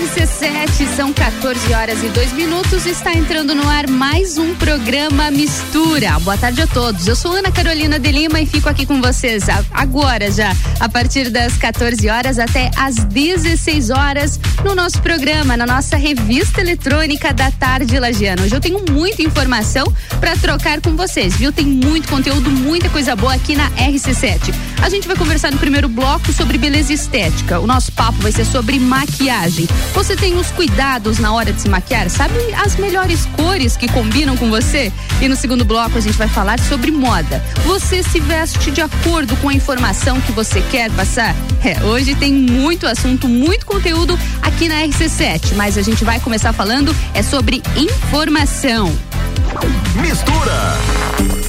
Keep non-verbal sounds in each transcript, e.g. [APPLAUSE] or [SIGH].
RC7, são 14 horas e 2 minutos. Está entrando no ar mais um programa Mistura. Boa tarde a todos. Eu sou Ana Carolina de Lima e fico aqui com vocês agora já, a partir das 14 horas até as 16 horas, no nosso programa, na nossa revista eletrônica da Tarde Lagiana. Hoje eu tenho muita informação para trocar com vocês, viu? Tem muito conteúdo, muita coisa boa aqui na RC7. A gente vai conversar no primeiro bloco sobre beleza estética. O nosso papo vai ser sobre maquiagem. Você tem os cuidados na hora de se maquiar? Sabe as melhores cores que combinam com você? E no segundo bloco a gente vai falar sobre moda. Você se veste de acordo com a informação que você quer passar? É, hoje tem muito assunto, muito conteúdo aqui na RC7, mas a gente vai começar falando é sobre informação. Mistura.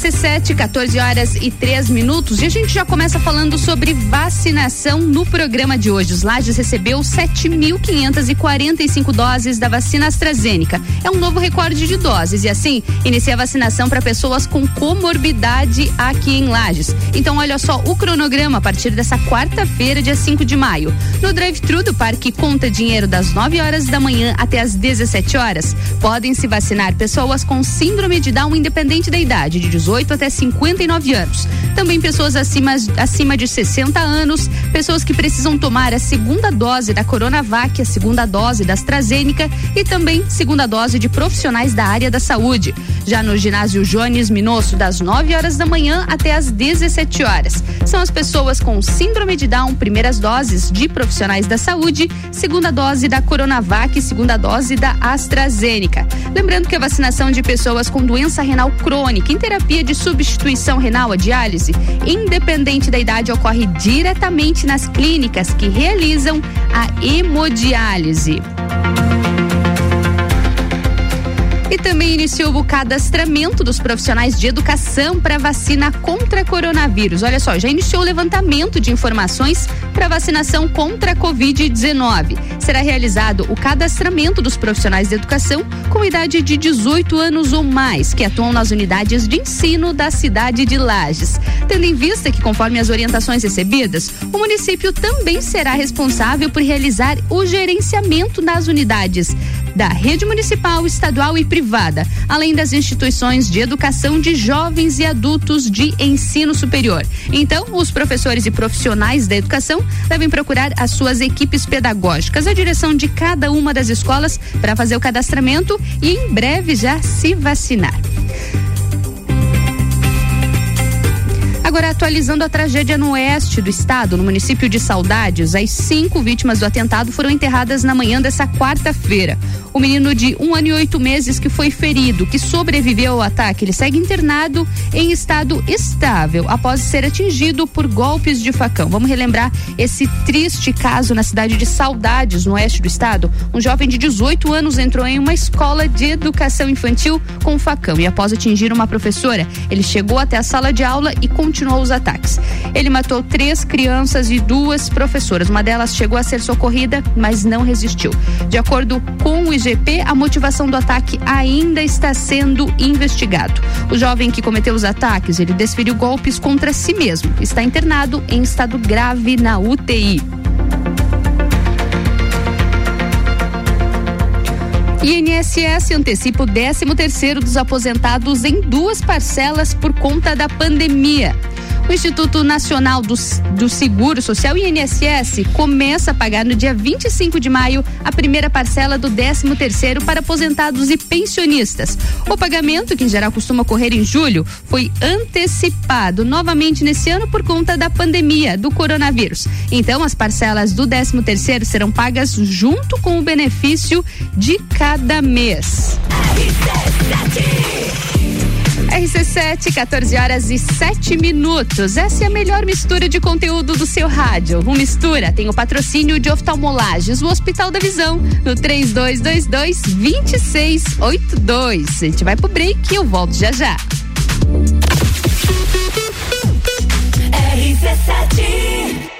RC7, 14 horas e 3 minutos. E a gente já começa falando sobre vacinação no programa de hoje. Os Lages recebeu 7.545 doses da vacina AstraZeneca. É um novo recorde de doses e assim inicia a vacinação para pessoas com comorbidade aqui em Lages. Então, olha só o cronograma a partir dessa quarta-feira, dia 5 de maio. No drive-thru do Parque Conta Dinheiro, das 9 horas da manhã até as 17 horas, podem se vacinar pessoas com síndrome de Down independente da idade, de 18 18 até 59 anos. Também pessoas acima, acima de 60 anos, pessoas que precisam tomar a segunda dose da Coronavac, a segunda dose da AstraZeneca e também segunda dose de profissionais da área da saúde. Já no ginásio Jones Minosso, das 9 horas da manhã até as 17 horas. São as pessoas com síndrome de Down, primeiras doses de profissionais da saúde, segunda dose da Coronavac, segunda dose da AstraZeneca. Lembrando que a vacinação de pessoas com doença renal crônica em terapia de substituição renal, a diálise, independente da idade, ocorre diretamente nas clínicas que realizam a hemodiálise. Também iniciou o cadastramento dos profissionais de educação para vacina contra coronavírus. Olha só, já iniciou o levantamento de informações para vacinação contra a Covid-19. Será realizado o cadastramento dos profissionais de educação com idade de 18 anos ou mais, que atuam nas unidades de ensino da cidade de Lages. Tendo em vista que, conforme as orientações recebidas, o município também será responsável por realizar o gerenciamento das unidades da rede municipal, estadual e privada, além das instituições de educação de jovens e adultos de ensino superior. Então, os professores e profissionais da educação devem procurar as suas equipes pedagógicas, a direção de cada uma das escolas para fazer o cadastramento e em breve já se vacinar. Agora, atualizando a tragédia no oeste do estado, no município de Saudades, as cinco vítimas do atentado foram enterradas na manhã dessa quarta-feira. O menino de um ano e oito meses que foi ferido, que sobreviveu ao ataque, ele segue internado em estado estável após ser atingido por golpes de facão. Vamos relembrar esse triste caso na cidade de Saudades, no oeste do estado. Um jovem de 18 anos entrou em uma escola de educação infantil com facão e após atingir uma professora, ele chegou até a sala de aula e continuou continuou os ataques. Ele matou três crianças e duas professoras. Uma delas chegou a ser socorrida, mas não resistiu. De acordo com o IGP, a motivação do ataque ainda está sendo investigado. O jovem que cometeu os ataques, ele desferiu golpes contra si mesmo. Está internado em estado grave na UTI. INSS antecipa o 13 terceiro dos aposentados em duas parcelas por conta da pandemia. O Instituto Nacional do, do Seguro Social, INSS, começa a pagar no dia 25 de maio a primeira parcela do 13 terceiro para aposentados e pensionistas. O pagamento, que em geral costuma ocorrer em julho, foi antecipado novamente nesse ano por conta da pandemia do coronavírus. Então, as parcelas do 13 terceiro serão pagas junto com o benefício de cada mês. RC7, 14 horas e 7 minutos. Essa é a melhor mistura de conteúdo do seu rádio. O Mistura tem o patrocínio de oftalmolages, o Hospital da Visão, no 3222 2682. A gente vai pro break e eu volto já já. RC7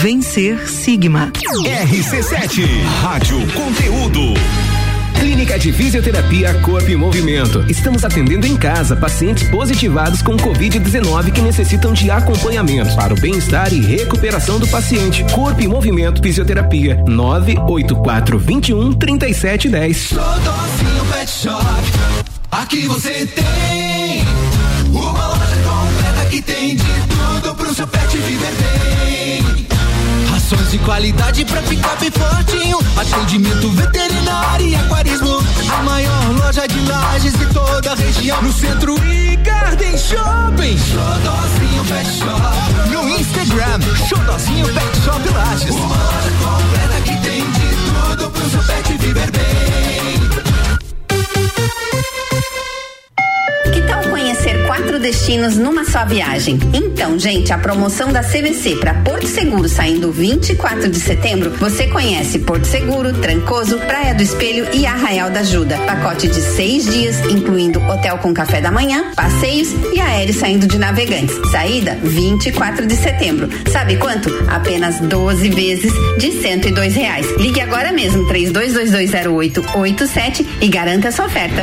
Vencer Sigma. RC7, Rádio Conteúdo. Clínica de Fisioterapia Corpo e Movimento. Estamos atendendo em casa pacientes positivados com Covid-19 que necessitam de acompanhamento para o bem-estar e recuperação do paciente. Corpo e Movimento Fisioterapia 984 21 3710. Todozinho Pet Shop. Aqui você tem uma loja completa que tem de tudo pro seu pet viver bem. Rações de qualidade pra ficar bem fortinho. Atendimento veterinário e aquarismo. A maior loja de lajes de toda a região. No centro e Garden Shopping. Xodozinho Pet Shop. No Instagram, Xodozinho Pet Shop Lages. Destinos numa só viagem? Então, gente, a promoção da CVC para Porto Seguro saindo 24 de setembro, você conhece Porto Seguro, Trancoso, Praia do Espelho e Arraial da Ajuda. Pacote de seis dias, incluindo hotel com café da manhã, passeios e aéreo saindo de navegantes. Saída 24 de setembro. Sabe quanto? Apenas 12 vezes de 102 reais. Ligue agora mesmo 32220887 e garanta sua oferta.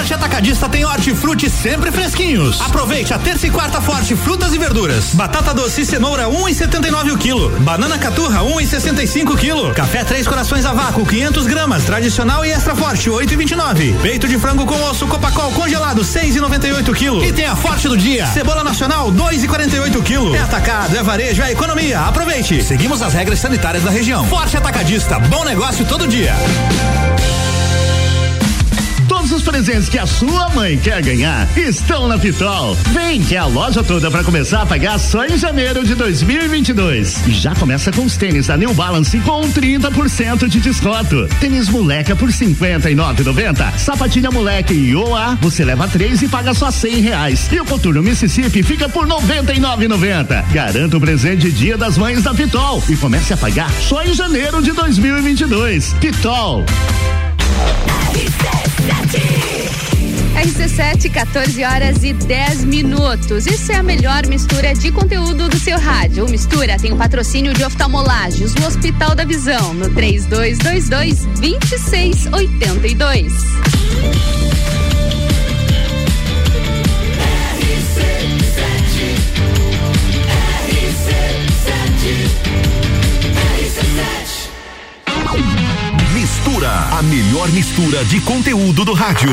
Forte Atacadista tem hortifruti sempre fresquinhos. Aproveite a terça e quarta Forte Frutas e Verduras. Batata doce e cenoura 1,79 um o quilo. Banana caturra 1,65 um quilo. Café Três Corações a vácuo 500 gramas, tradicional e extra forte 8,29. Peito de frango com osso Copacol congelado 6,98 quilo. E tem a Forte do dia. Cebola nacional 2,48 quilo. É atacado, é varejo, é economia. Aproveite. Seguimos as regras sanitárias da região. Forte Atacadista, bom negócio todo dia. Presentes que a sua mãe quer ganhar estão na Pitol. Vem que é a loja toda para começar a pagar só em janeiro de 2022. E já começa com os tênis da New Balance com 30% de desconto. Tênis moleca por 59,90. Sapatilha moleque e OA, você leva três e paga só 100 reais. E o coturno Mississippi fica por 99,90. Garanta o presente Dia das Mães da Pitol e comece a pagar só em janeiro de 2022. Pitol. RC7, 14 horas e 10 minutos. Isso é a melhor mistura de conteúdo do seu rádio. O Mistura tem o patrocínio de oftalmolagens, o Hospital da Visão, no 3222 2682. Mistura, a melhor mistura de conteúdo do rádio.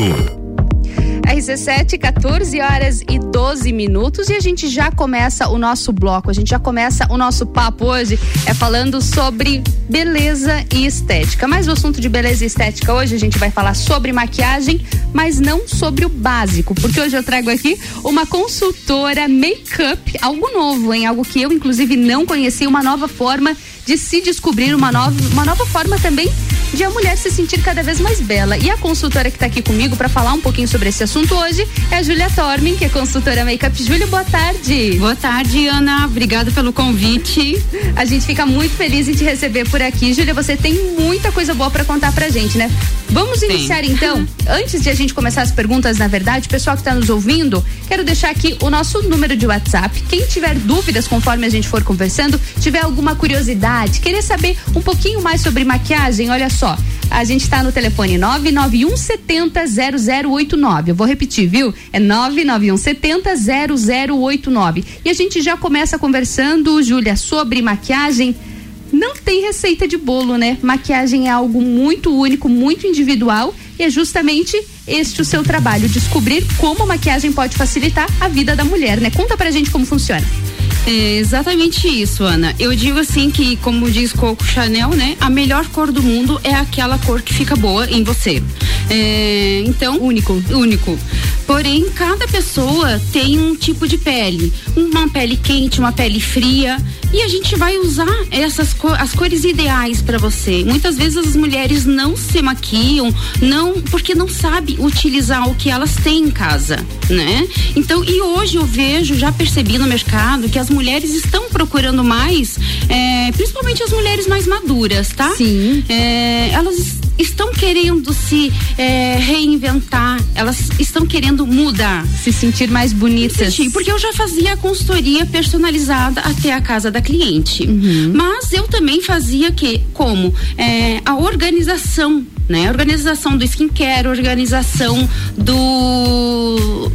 RC7, 14 horas e 12 minutos e a gente já começa o nosso bloco, a gente já começa o nosso papo hoje é falando sobre beleza e estética. Mas o assunto de beleza e estética hoje a gente vai falar sobre maquiagem, mas não sobre o básico, porque hoje eu trago aqui uma consultora make-up, algo novo, hein? Algo que eu inclusive não conhecia, uma nova forma de se descobrir uma nova, uma nova forma também de a mulher se sentir cada vez mais bela. E a consultora que está aqui comigo para falar um pouquinho sobre esse assunto hoje é a Júlia Tormin, que é consultora Makeup. Júlia, boa tarde. Boa tarde, Ana. Obrigada pelo convite. A gente fica muito feliz em te receber por aqui. Júlia, você tem muita coisa boa para contar pra gente, né? Vamos iniciar Sim. então. [LAUGHS] Antes de a gente começar as perguntas, na verdade, pessoal que está nos ouvindo, quero deixar aqui o nosso número de WhatsApp. Quem tiver dúvidas conforme a gente for conversando, tiver alguma curiosidade, querer saber um pouquinho mais sobre maquiagem, olha só. A gente está no telefone 991 70 0089. Eu vou repetir, viu? É 991 70 0089. E a gente já começa conversando, Júlia, sobre maquiagem não tem receita de bolo, né? Maquiagem é algo muito único, muito individual e é justamente este o seu trabalho, descobrir como a maquiagem pode facilitar a vida da mulher, né? Conta pra gente como funciona. É exatamente isso, Ana. Eu digo assim que, como diz Coco Chanel, né? A melhor cor do mundo é aquela cor que fica boa em você. É, então. Único. Único. Porém, cada pessoa tem um tipo de pele. Uma pele quente, uma pele fria. E a gente vai usar essas as cores ideais para você. Muitas vezes as mulheres não se maquiam, não porque não sabe utilizar o que elas têm em casa, né? Então, e hoje eu vejo, já percebi no mercado que as mulheres estão procurando mais, é, principalmente as mulheres mais maduras, tá? Sim. É, elas estão querendo se é, reinventar, elas estão querendo mudar. Se sentir mais bonitas. Sentir, porque eu já fazia a consultoria personalizada até a casa da cliente. Uhum. Mas eu também fazia que, como? É, a organização né? Organização do skincare, organização do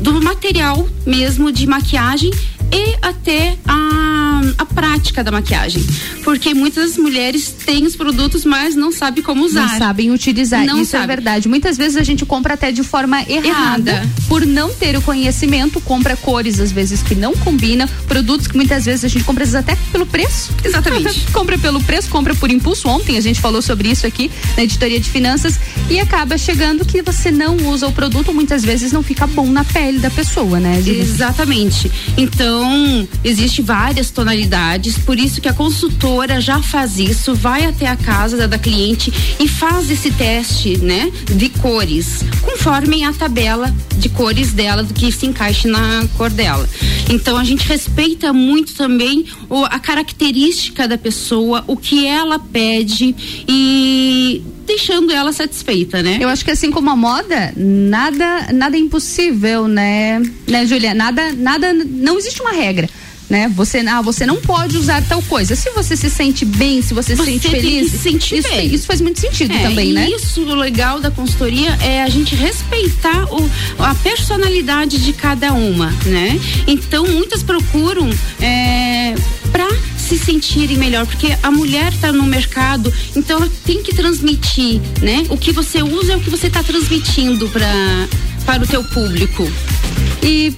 do material mesmo de maquiagem e até a, a prática da maquiagem. Porque muitas mulheres têm os produtos, mas não sabem como usar. Não sabem utilizar. Não Isso é sabe. é verdade. Muitas vezes a gente compra até de forma errada, errada, por não ter o conhecimento, compra cores às vezes que não combinam, produtos que muitas vezes a gente compra até pelo preço. Exatamente. [LAUGHS] compra pelo preço, compra por impulso. Ontem a gente falou sobre isso aqui na editoria de finanças e acaba chegando que você não usa o produto, muitas vezes não fica bom na pele da pessoa, né? Exatamente. Então então, existe várias tonalidades, por isso que a consultora já faz isso, vai até a casa da, da cliente e faz esse teste, né, de cores, conforme a tabela de cores dela, do que se encaixe na cor dela. Então, a gente respeita muito também o, a característica da pessoa, o que ela pede e deixando ela satisfeita, né? Eu acho que assim como a moda, nada nada é impossível, né? Né, Julia? Nada nada não existe uma regra né? Você, ah, você não pode usar tal coisa. Se você se sente bem, se você, você se sente feliz, se sentir isso, bem. isso faz muito sentido é, também, né? Isso o legal da consultoria é a gente respeitar o, a personalidade de cada uma, né? Então muitas procuram é, para se sentirem melhor, porque a mulher está no mercado, então ela tem que transmitir, né? O que você usa é o que você está transmitindo para para o teu público. E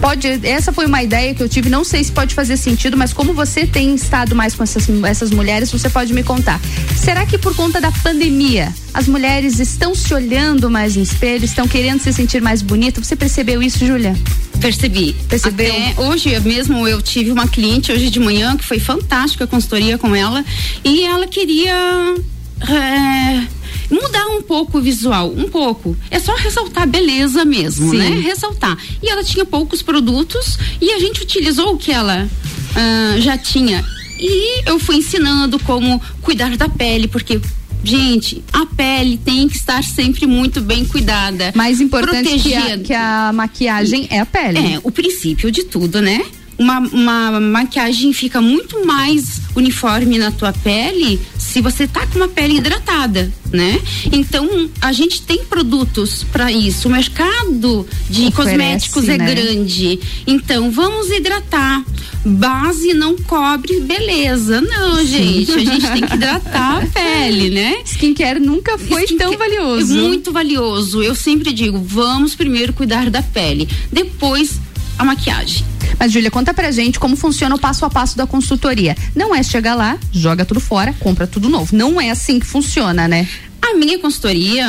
pode, essa foi uma ideia que eu tive, não sei se pode fazer sentido, mas como você tem estado mais com essas, essas mulheres, você pode me contar. Será que por conta da pandemia, as mulheres estão se olhando mais no espelho, estão querendo se sentir mais bonita? Você percebeu isso, Júlia? Percebi. Percebeu? Até hoje mesmo eu tive uma cliente hoje de manhã que foi fantástica a consultoria com ela e ela queria é, mudar um pouco o visual, um pouco. É só ressaltar a beleza mesmo, Sim. né? Ressaltar. E ela tinha poucos produtos e a gente utilizou o que ela uh, já tinha. E eu fui ensinando como cuidar da pele, porque Gente, a pele tem que estar sempre muito bem cuidada. Mais importante que a, que a, maquiagem é a pele. É, o princípio de tudo, né? Uma, uma maquiagem fica muito mais uniforme na tua pele se você tá com uma pele hidratada, né? Então, a gente tem produtos para isso. O mercado de Oferece, cosméticos é né? grande. Então, vamos hidratar. Base não cobre beleza. Não, gente. A gente tem que hidratar a pele, né? Skincare nunca foi Skincare tão valioso. É muito valioso. Eu sempre digo, vamos primeiro cuidar da pele. Depois a maquiagem. Mas, Júlia, conta pra gente como funciona o passo a passo da consultoria. Não é chegar lá, joga tudo fora, compra tudo novo. Não é assim que funciona, né? A minha consultoria,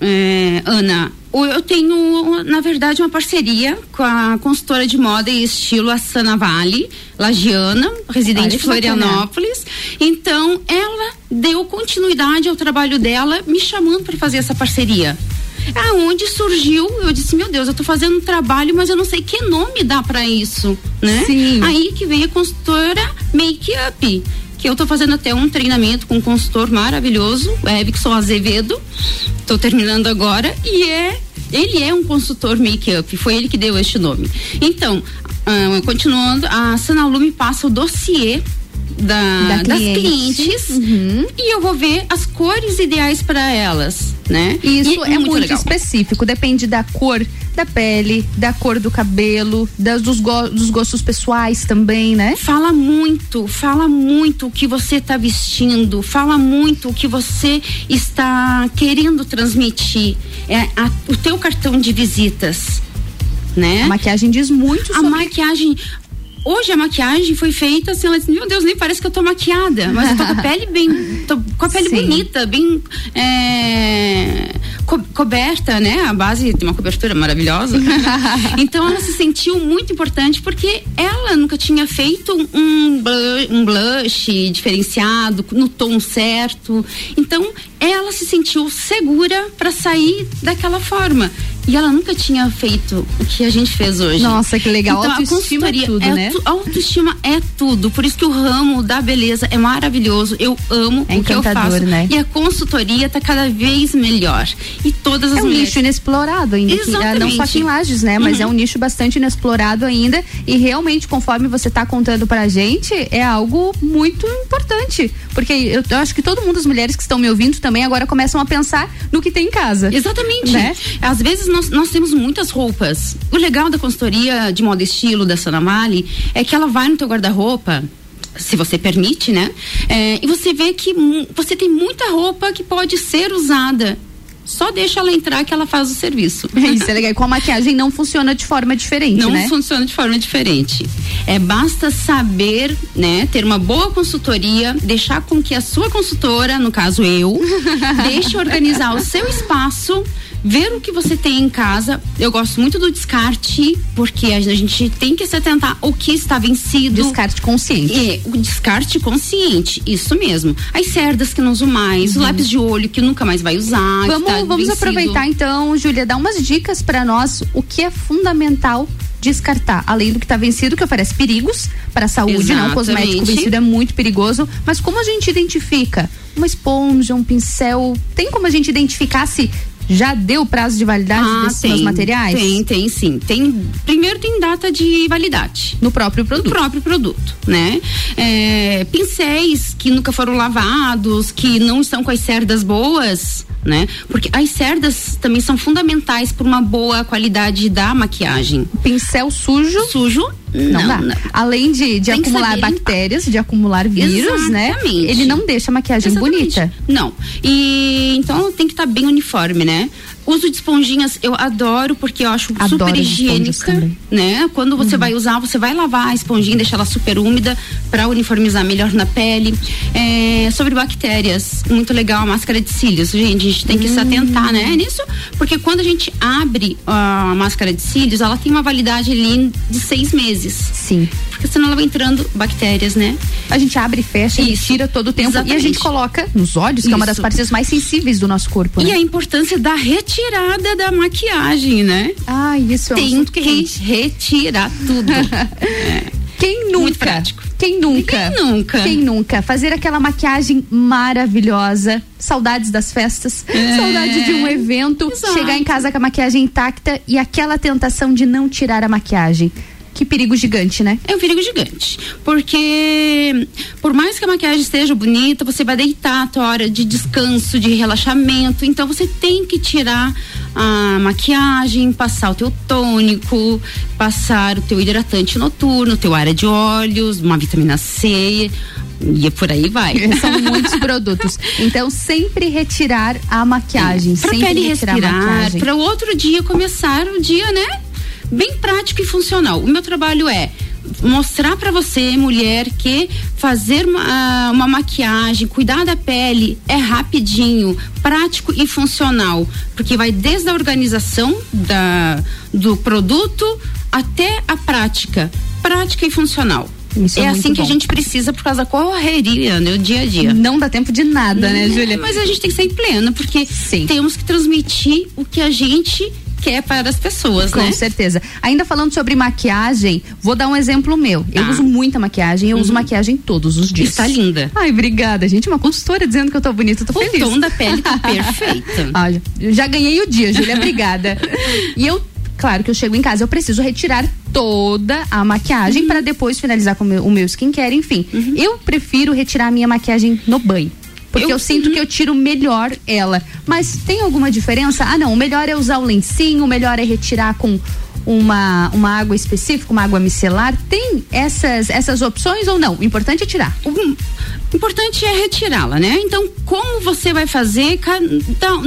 é, Ana, eu tenho, na verdade, uma parceria com a consultora de moda e estilo Assana Vale, Lagiana, residente de Florianópolis. Então, ela deu continuidade ao trabalho dela, me chamando para fazer essa parceria. Aonde surgiu, eu disse, meu Deus, eu tô fazendo um trabalho, mas eu não sei que nome dá para isso, né? Sim. Aí que vem a consultora Make Up que eu tô fazendo até um treinamento com um consultor maravilhoso, o Erickson Azevedo. Tô terminando agora e é ele é um consultor make-up, foi ele que deu este nome. Então, uh, continuando, a Sanalume passa o dossiê da, da das clientes uhum. e eu vou ver as cores ideais para elas, né? Isso e, é, é, muito, muito específico, depende da cor da pele, da cor do cabelo, das, dos, go, dos gostos pessoais também, né? Fala muito, fala muito o que você está vestindo, fala muito o que você está querendo transmitir. É a, o teu cartão de visitas. Né? A maquiagem diz muito a maquiagem Hoje a maquiagem foi feita assim, ela disse, meu Deus, nem parece que eu tô maquiada, mas eu tô com a pele bem, tô com a pele Sim. bonita, bem é, co coberta, né? A base tem uma cobertura maravilhosa. [LAUGHS] então ela se sentiu muito importante porque ela nunca tinha feito um blush, um blush diferenciado, no tom certo. Então ela se sentiu segura para sair daquela forma. E ela nunca tinha feito o que a gente fez hoje. Nossa, que legal. Então, autoestima é tudo, é né? Tu, autoestima é tudo. Por isso que o ramo da beleza é maravilhoso. Eu amo é o que eu faço. Né? E a consultoria está cada vez melhor. E todas as É um mulheres... nicho inexplorado ainda. Exatamente. Que, não só aqui em Lages, né? Mas uhum. é um nicho bastante inexplorado ainda. E realmente, conforme você está contando pra gente, é algo muito importante. Porque eu, eu, acho que todo mundo, as mulheres que estão me ouvindo também agora começam a pensar no que tem em casa. Exatamente. Né? Às vezes nós, nós temos muitas roupas. O legal da consultoria de moda e estilo da Sanamali é que ela vai no teu guarda-roupa se você permite, né? É, e você vê que você tem muita roupa que pode ser usada só deixa ela entrar que ela faz o serviço. [LAUGHS] Isso é legal. E com a maquiagem não funciona de forma diferente, não né? Não funciona de forma diferente. É basta saber, né, ter uma boa consultoria, deixar com que a sua consultora, no caso eu, [LAUGHS] deixe organizar o seu espaço ver o que você tem em casa. Eu gosto muito do descarte, porque a gente tem que se atentar ao que está vencido. Descarte consciente. É, o descarte consciente, isso mesmo. As cerdas que não uso mais, uhum. o lápis de olho que nunca mais vai usar. Vamos, tá vamos aproveitar então, Júlia, dar umas dicas para nós, o que é fundamental descartar, além do que está vencido, que oferece perigos para a saúde, Exatamente. não? O cosmético vencido é muito perigoso, mas como a gente identifica? Uma esponja, um pincel, tem como a gente identificar se já deu prazo de validade ah, desses tem, materiais? Tem, tem sim. Tem, primeiro tem data de validade. No próprio produto. No próprio produto, né? É, pincéis que nunca foram lavados, que não estão com as cerdas boas, né? Porque as cerdas também são fundamentais para uma boa qualidade da maquiagem. Pincel sujo? Sujo não, não dá. Não. Além de, de acumular bactérias, de acumular vírus, né? Exatamente. né? Ele não deixa a maquiagem Exatamente. bonita. Não. E então tem que estar tá bem uniforme, né? Uso de esponjinhas eu adoro porque eu acho adoro super higiênica, né? Quando você uhum. vai usar, você vai lavar a esponjinha, deixar ela super úmida para uniformizar melhor na pele. É, sobre bactérias, muito legal a máscara de cílios, gente, a gente tem que uhum. se atentar, né? Nisso, porque quando a gente abre a máscara de cílios, ela tem uma validade ali de seis meses. Sim. Porque senão ela vai entrando bactérias, né? A gente abre e fecha, Isso. tira todo o tempo Exatamente. e a gente coloca nos olhos, que Isso. é uma das partes mais sensíveis do nosso corpo. E né? a importância da retirada da maquiagem, né? Ah, isso é Tem que retirar tudo. [LAUGHS] é. Quem nunca? Quem nunca? Quem nunca? Quem nunca? Fazer aquela maquiagem maravilhosa. Saudades das festas, é. saudade de um evento, Exato. chegar em casa com a maquiagem intacta e aquela tentação de não tirar a maquiagem. Que perigo gigante, né? É um perigo gigante. Porque por mais que a maquiagem esteja bonita, você vai deitar a tua hora de descanso, de relaxamento. Então você tem que tirar a maquiagem, passar o teu tônico, passar o teu hidratante noturno, teu área de olhos, uma vitamina C, e por aí vai. [LAUGHS] São muitos produtos. Então, sempre retirar a maquiagem. Pra sempre pele retirar respirar, para o outro dia começar o dia, né? Bem prático e funcional. O meu trabalho é mostrar para você, mulher, que fazer uma, uma, maquiagem, cuidar da pele é rapidinho, prático e funcional, porque vai desde a organização da, do produto até a prática, prática e funcional. Isso é, é assim que bom. a gente precisa por causa da correria, né? O dia a dia. Não dá tempo de nada, né, Júlia? Mas a gente tem que ser em pleno, porque Sim. temos que transmitir o que a gente quer para as pessoas, Com né? Com certeza. Ainda falando sobre maquiagem, vou dar um exemplo meu. Eu tá. uso muita maquiagem, eu uhum. uso maquiagem todos os dias. Está linda. Ai, obrigada, gente. Uma consultora dizendo que eu tô bonita, eu tô o feliz. O tom da pele tá [LAUGHS] perfeito. Olha, já ganhei o dia, Júlia, obrigada. e eu claro que eu chego em casa, eu preciso retirar toda a maquiagem uhum. para depois finalizar com o meu, o meu skincare, enfim. Uhum. Eu prefiro retirar a minha maquiagem no banho. Porque eu, eu sinto uhum. que eu tiro melhor ela. Mas tem alguma diferença? Ah, não. O melhor é usar o lencinho, o melhor é retirar com uma, uma água específica, uma água micelar? Tem essas, essas opções ou não? O importante é tirar. O importante é retirá-la, né? Então, como você vai fazer? Não,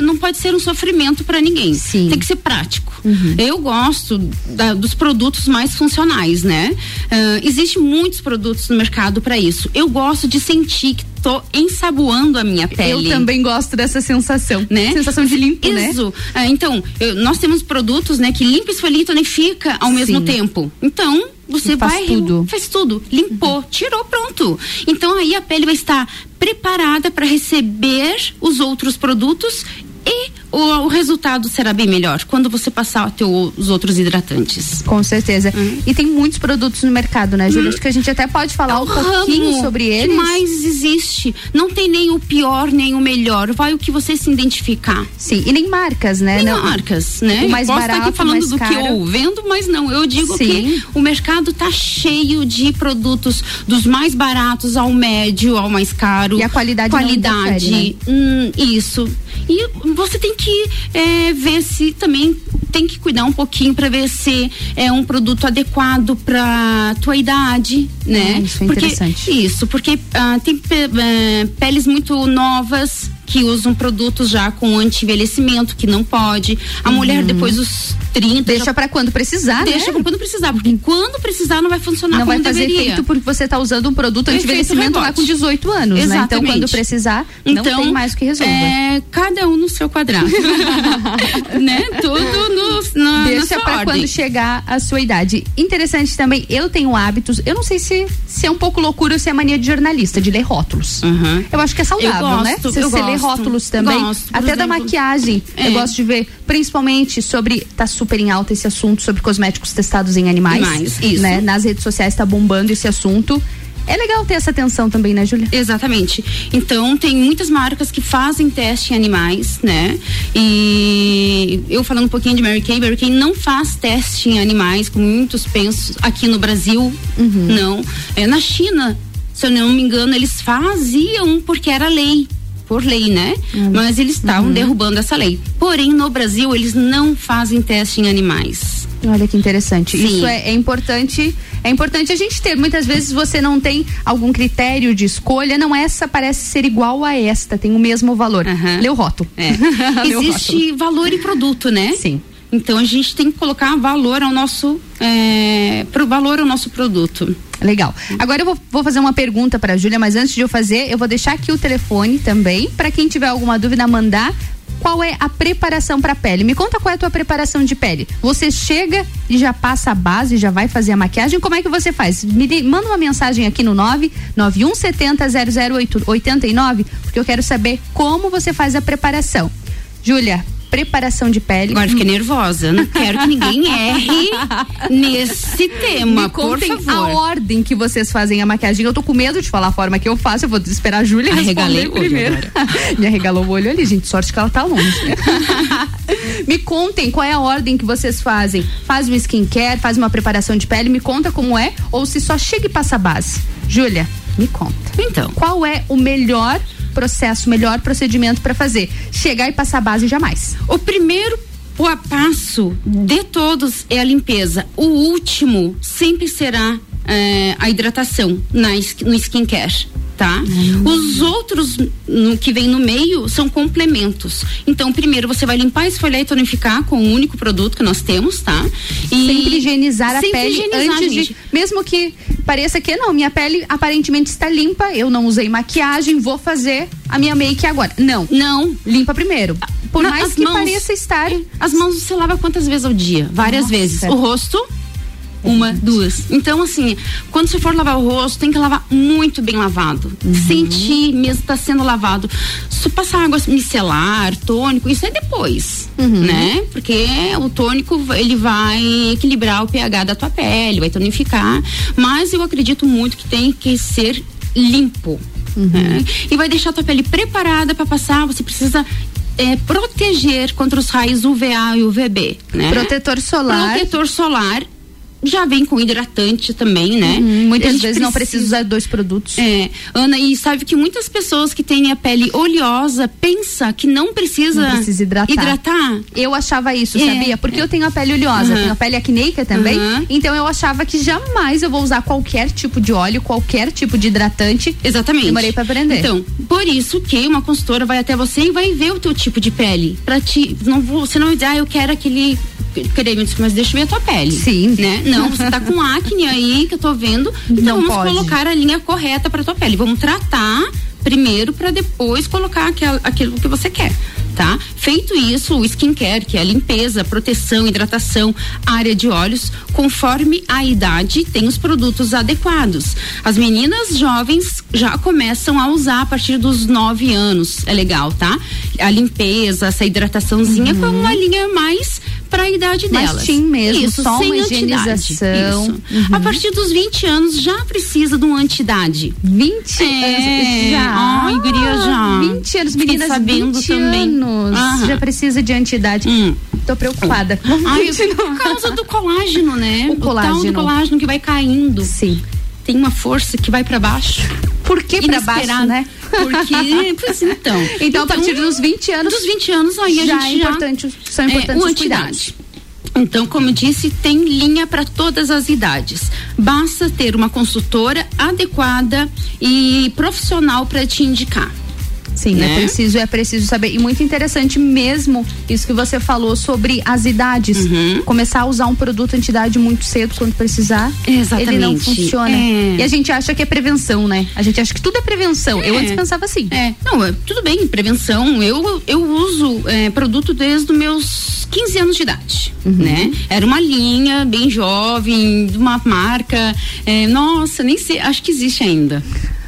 não pode ser um sofrimento para ninguém. Sim. Tem que ser prático. Uhum. Eu gosto da, dos produtos mais funcionais, né? Uh, Existem muitos produtos no mercado para isso. Eu gosto de sentir que tô ensaboando a minha pele. Eu também gosto dessa sensação, né? Sensação de limpo, né? Isso. né? Uh, então, eu, nós temos produtos, né, que limpa, esfolita e tonifica ao Sim. mesmo tempo. Então, você faz vai tudo. faz tudo, limpou, uhum. tirou, pronto. Então aí a pele vai estar preparada para receber os outros produtos e o, o, resultado será bem melhor quando você passar teu, os outros hidratantes. Com certeza. Hum. E tem muitos produtos no mercado, né, Júlia? Hum. Acho que a gente até pode falar é um pouquinho sobre eles. que mais existe. Não tem nem o pior, nem o melhor. Vai o que você se identificar. Sim, e nem marcas, né? Nem não, marcas, né? O mais Posso barato, estar aqui falando do caro. que eu vendo, mas não. Eu digo Sim. que o mercado tá cheio de produtos dos mais baratos ao médio, ao mais caro. E a qualidade Qualidade. Interfere, né? hum, isso. E você tem que é, ver se também tem que cuidar um pouquinho para ver se é um produto adequado para tua idade, né? Ah, isso é porque, interessante. Isso, porque ah, tem é, peles muito novas que usam produtos já com anti-envelhecimento, que não pode. A uhum. mulher depois dos 30. Deixa para quando precisar, Deixa né? quando precisar, porque quando precisar não vai funcionar não vai fazer deveria. efeito porque você está usando um produto anti-envelhecimento lá com 18 anos, Exatamente. né? Então quando precisar, então, não tem mais o que resolver. É, cada um no seu quadrado. [LAUGHS] né? Tudo no, na, Deixa para quando chegar a sua idade. Interessante também, eu tenho hábitos, eu não sei se, se é um pouco loucura ou se é mania de jornalista, de ler rótulos. Uhum. Eu acho que é saudável, né? Você, eu você gosto, lê rótulos também. Gosto, até exemplo, da maquiagem. É. Eu gosto de ver, principalmente sobre. Tá super em alta esse assunto sobre cosméticos testados em animais. Mais, isso. Né? Nas redes sociais está bombando esse assunto. É legal ter essa atenção também, né, Júlia? Exatamente. Então, tem muitas marcas que fazem teste em animais, né? E eu falando um pouquinho de Mary Kay, Mary Kay não faz teste em animais, como muitos pensam aqui no Brasil, uhum. não. É na China, se eu não me engano, eles faziam porque era lei por lei, né? Uhum. Mas eles estavam uhum. derrubando essa lei. Porém, no Brasil, eles não fazem teste em animais. Olha que interessante. Sim. Isso é, é, importante. É importante a gente ter. Muitas vezes você não tem algum critério de escolha. Não, essa parece ser igual a esta, tem o mesmo valor. Uhum. O rótulo. É. [LAUGHS] Existe rótulo. valor e produto, né? Sim. Então a gente tem que colocar valor ao nosso é, pro valor ao nosso produto. Legal. Agora eu vou, vou fazer uma pergunta para a Júlia, mas antes de eu fazer, eu vou deixar aqui o telefone também para quem tiver alguma dúvida mandar. Qual é a preparação para pele? Me conta qual é a tua preparação de pele. Você chega e já passa a base, já vai fazer a maquiagem? Como é que você faz? Me de, manda uma mensagem aqui no 99170 0089, porque eu quero saber como você faz a preparação. Júlia, preparação de pele. Agora fiquei nervosa. Não quero que ninguém [LAUGHS] erre nesse tema, Me por favor. a ordem que vocês fazem a maquiagem. Eu tô com medo de falar a forma que eu faço. Eu vou esperar a Júlia responder o olho primeiro. [LAUGHS] Me arregalou o olho ali, gente. Sorte que ela tá longe. [LAUGHS] Me contem qual é a ordem que vocês fazem. Faz um skincare, faz uma preparação de pele, me conta como é, ou se só chega e passa a base. Júlia, me conta. Então. Qual é o melhor processo, melhor procedimento para fazer? Chegar e passar base jamais. O primeiro o passo de todos é a limpeza. O último sempre será é, a hidratação na, no skincare. Tá? Os outros no, que vem no meio são complementos. Então, primeiro você vai limpar, esfoliar e tonificar com o único produto que nós temos, tá? E sempre higienizar sempre a pele higienizar, antes gente. de. Mesmo que pareça que não, minha pele aparentemente está limpa, eu não usei maquiagem, vou fazer a minha make agora. Não. Não. Limpa primeiro. Por mais que mãos- pareça estar. As mãos você lava quantas vezes ao dia? Várias Nossa. vezes. O rosto, uma, duas. Então, assim, quando você for lavar o rosto, tem que lavar muito bem lavado. Uhum. Sentir mesmo que tá sendo lavado. Se passar água micelar, tônico, isso é depois, Uhum. né? Porque o tônico, ele vai equilibrar o pH da tua pele, vai tonificar. Mas eu acredito muito que tem que ser limpo. Uhum. né? E vai deixar a tua pele preparada para passar. Você precisa é, proteger contra os raios UVA e UVB, né? Protetor solar. Protetor solar já vem com hidratante também, né? Uhum, muitas vezes não precisa usar dois produtos. É, Ana, e sabe que muitas pessoas que têm a pele oleosa pensa que não precisa, Não precisa hidratar. hidratar. Eu achava isso, É, sabia? Porque é. eu tenho a pele oleosa, Uhum. tenho a pele acneica também. Uhum. Então eu achava que jamais eu vou usar qualquer tipo de óleo, qualquer tipo de hidratante. Exatamente. Demorei pra aprender. Então, por isso que uma consultora vai até você e vai ver o teu tipo de pele. Pra ti, não vou, você não vai dizer, ah, eu quero aquele creme, mas deixa eu ver a tua pele. Sim. Né? Não, você tá com acne aí que eu tô vendo. Então Não vamos pode. colocar a linha correta pra tua pele. Vamos tratar primeiro pra depois colocar aquela, aquilo que você quer. Tá? Feito isso, o skincare, que é a limpeza, proteção, hidratação, área de olhos, conforme a idade, tem os produtos adequados. As meninas jovens já começam a usar a partir dos 9 anos. É legal, tá? A limpeza, essa hidrataçãozinha com uma linha mais para a idade Uhum. Delas. teen mesmo, Isso, só sem uma higienização. Isso. A partir dos 20 anos já precisa de um antidade. 20 É. anos já. Ai, guria, já. 20 anos, Fiquei meninas, sabendo 20 também. anos. Aham. Já precisa de antidade. Hum. Tô preocupada. Ai, por causa do colágeno, né? O tal colágeno. do colágeno que vai caindo. Sim. Tem uma força que vai para baixo. Por que pra baixo, né? Porque, [LAUGHS] pois então. Então, a partir dos 20 anos. Dos 20 anos, aí a já gente é já. importante, são é, importantes o os cuidados. Então, como eu disse, tem linha para todas as idades. Basta ter uma consultora adequada e profissional para te indicar. Sim, né? é preciso, é preciso saber. E muito interessante mesmo isso que você falou sobre as idades. Uhum. Começar a usar um produto antidade muito cedo quando precisar. Exatamente. Ele não funciona. É. E a gente acha que é prevenção, né? A gente acha que tudo é prevenção. Eu É. antes pensava assim. É, não, é, tudo bem, prevenção. Eu, eu uso é, produto desde os meus 15 anos de idade, Uhum. né? Era uma linha bem jovem, de uma marca. é, nossa, nem sei, acho que existe ainda.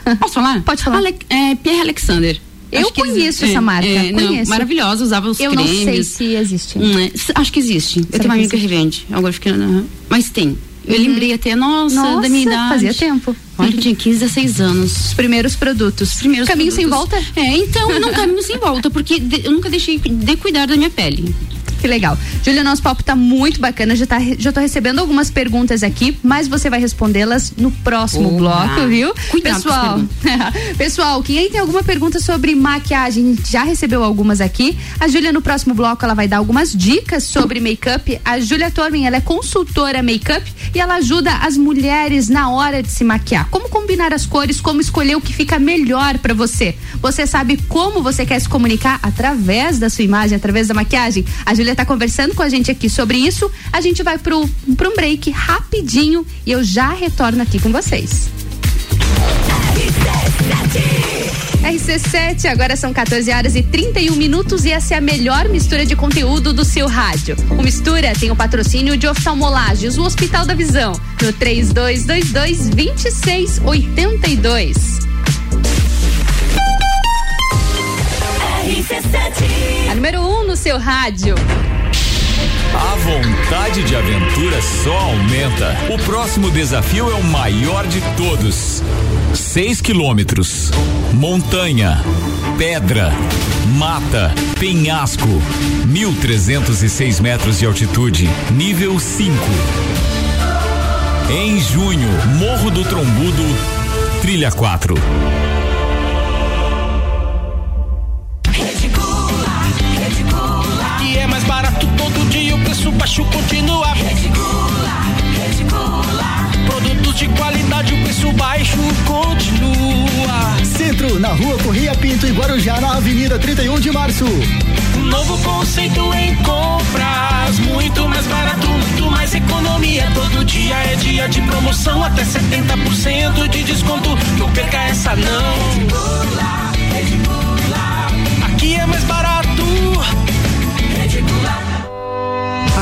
[LAUGHS] Posso falar? Pode falar. Ale, é, Pierre Alexander. Eu conheço essa marca, não, conheço. maravilhosa, usava os Eu cremes. não sei se existe. Hum, é, acho que existe. eu Será tenho uma amiga que revende. Agora fiquei. aham. Mas tem. Eu lembrei até, nossa, Nossa, da minha idade. fazia tempo. Olha, eu tinha 15, 16 anos. Os primeiros produtos. Primeiros Caminho sem produtos. volta? É, então, eu não caminho sem volta, porque de- eu nunca deixei de cuidar da minha pele. Que legal. Júlia, nosso papo tá muito bacana. Já, tá, já tô recebendo algumas perguntas aqui, mas você vai respondê-las no próximo bloco, viu? Cuidado Pessoal, [LAUGHS] pessoal, quem tem alguma pergunta sobre maquiagem, já recebeu algumas aqui. A Júlia, no próximo bloco, ela vai dar algumas dicas sobre make-up. A Júlia Tormin, ela é consultora make-up e ela ajuda as mulheres na hora de se maquiar. Como combinar as cores, como escolher o que fica melhor pra você. Você sabe como você quer se comunicar através da sua imagem, através da maquiagem? A Júlia tá conversando com a gente aqui sobre isso. A gente vai pro um break rapidinho e eu já retorno aqui com vocês. RC7, agora são 14 horas e 31 minutos e essa é a melhor mistura de conteúdo do seu rádio. O Mistura tem o patrocínio de oftalmolagens, o Hospital da Visão, no 3222 2682. A número 1 um no seu rádio. A vontade de aventura só aumenta. O próximo desafio é o maior de todos. 6 quilômetros. Montanha, pedra, mata, penhasco. 1.306 metros de altitude. Nível 5. Em junho, Morro do Trombudo, Trilha 4. Baixo continua. Produtos de qualidade, o preço baixo continua. Centro, na rua Correia Pinto e Guarujá, na Avenida 31 de Março. Um novo conceito em compras, muito mais barato, muito mais economia. Todo dia é dia de promoção, até 70% de desconto. Não perca essa não. Reticula, reticula. Aqui é mais barato.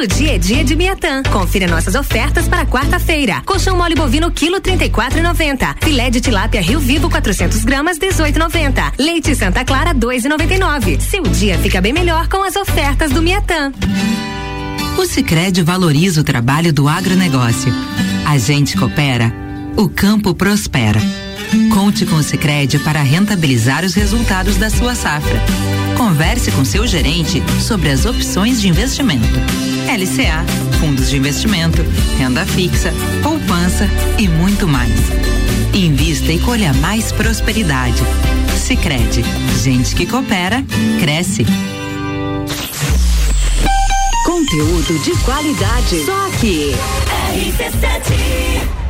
Todo dia é dia de Miatã. Confira nossas ofertas para quarta-feira. Colchão mole bovino quilo 34,90. Filé de tilápia Rio Vivo 400 gramas 18,90. Leite Santa Clara 2,99. Seu dia fica bem melhor com as ofertas do Miatã. O Sicredi valoriza o trabalho do agronegócio. A gente coopera, o campo prospera. Conte com o Sicredi para rentabilizar os resultados da sua safra. Converse com seu gerente sobre as opções de investimento. LCA, fundos de investimento, renda fixa, poupança e muito mais. Invista e colha mais prosperidade. Sicredi, gente que coopera, cresce. Conteúdo de qualidade. Só aqui. RC7.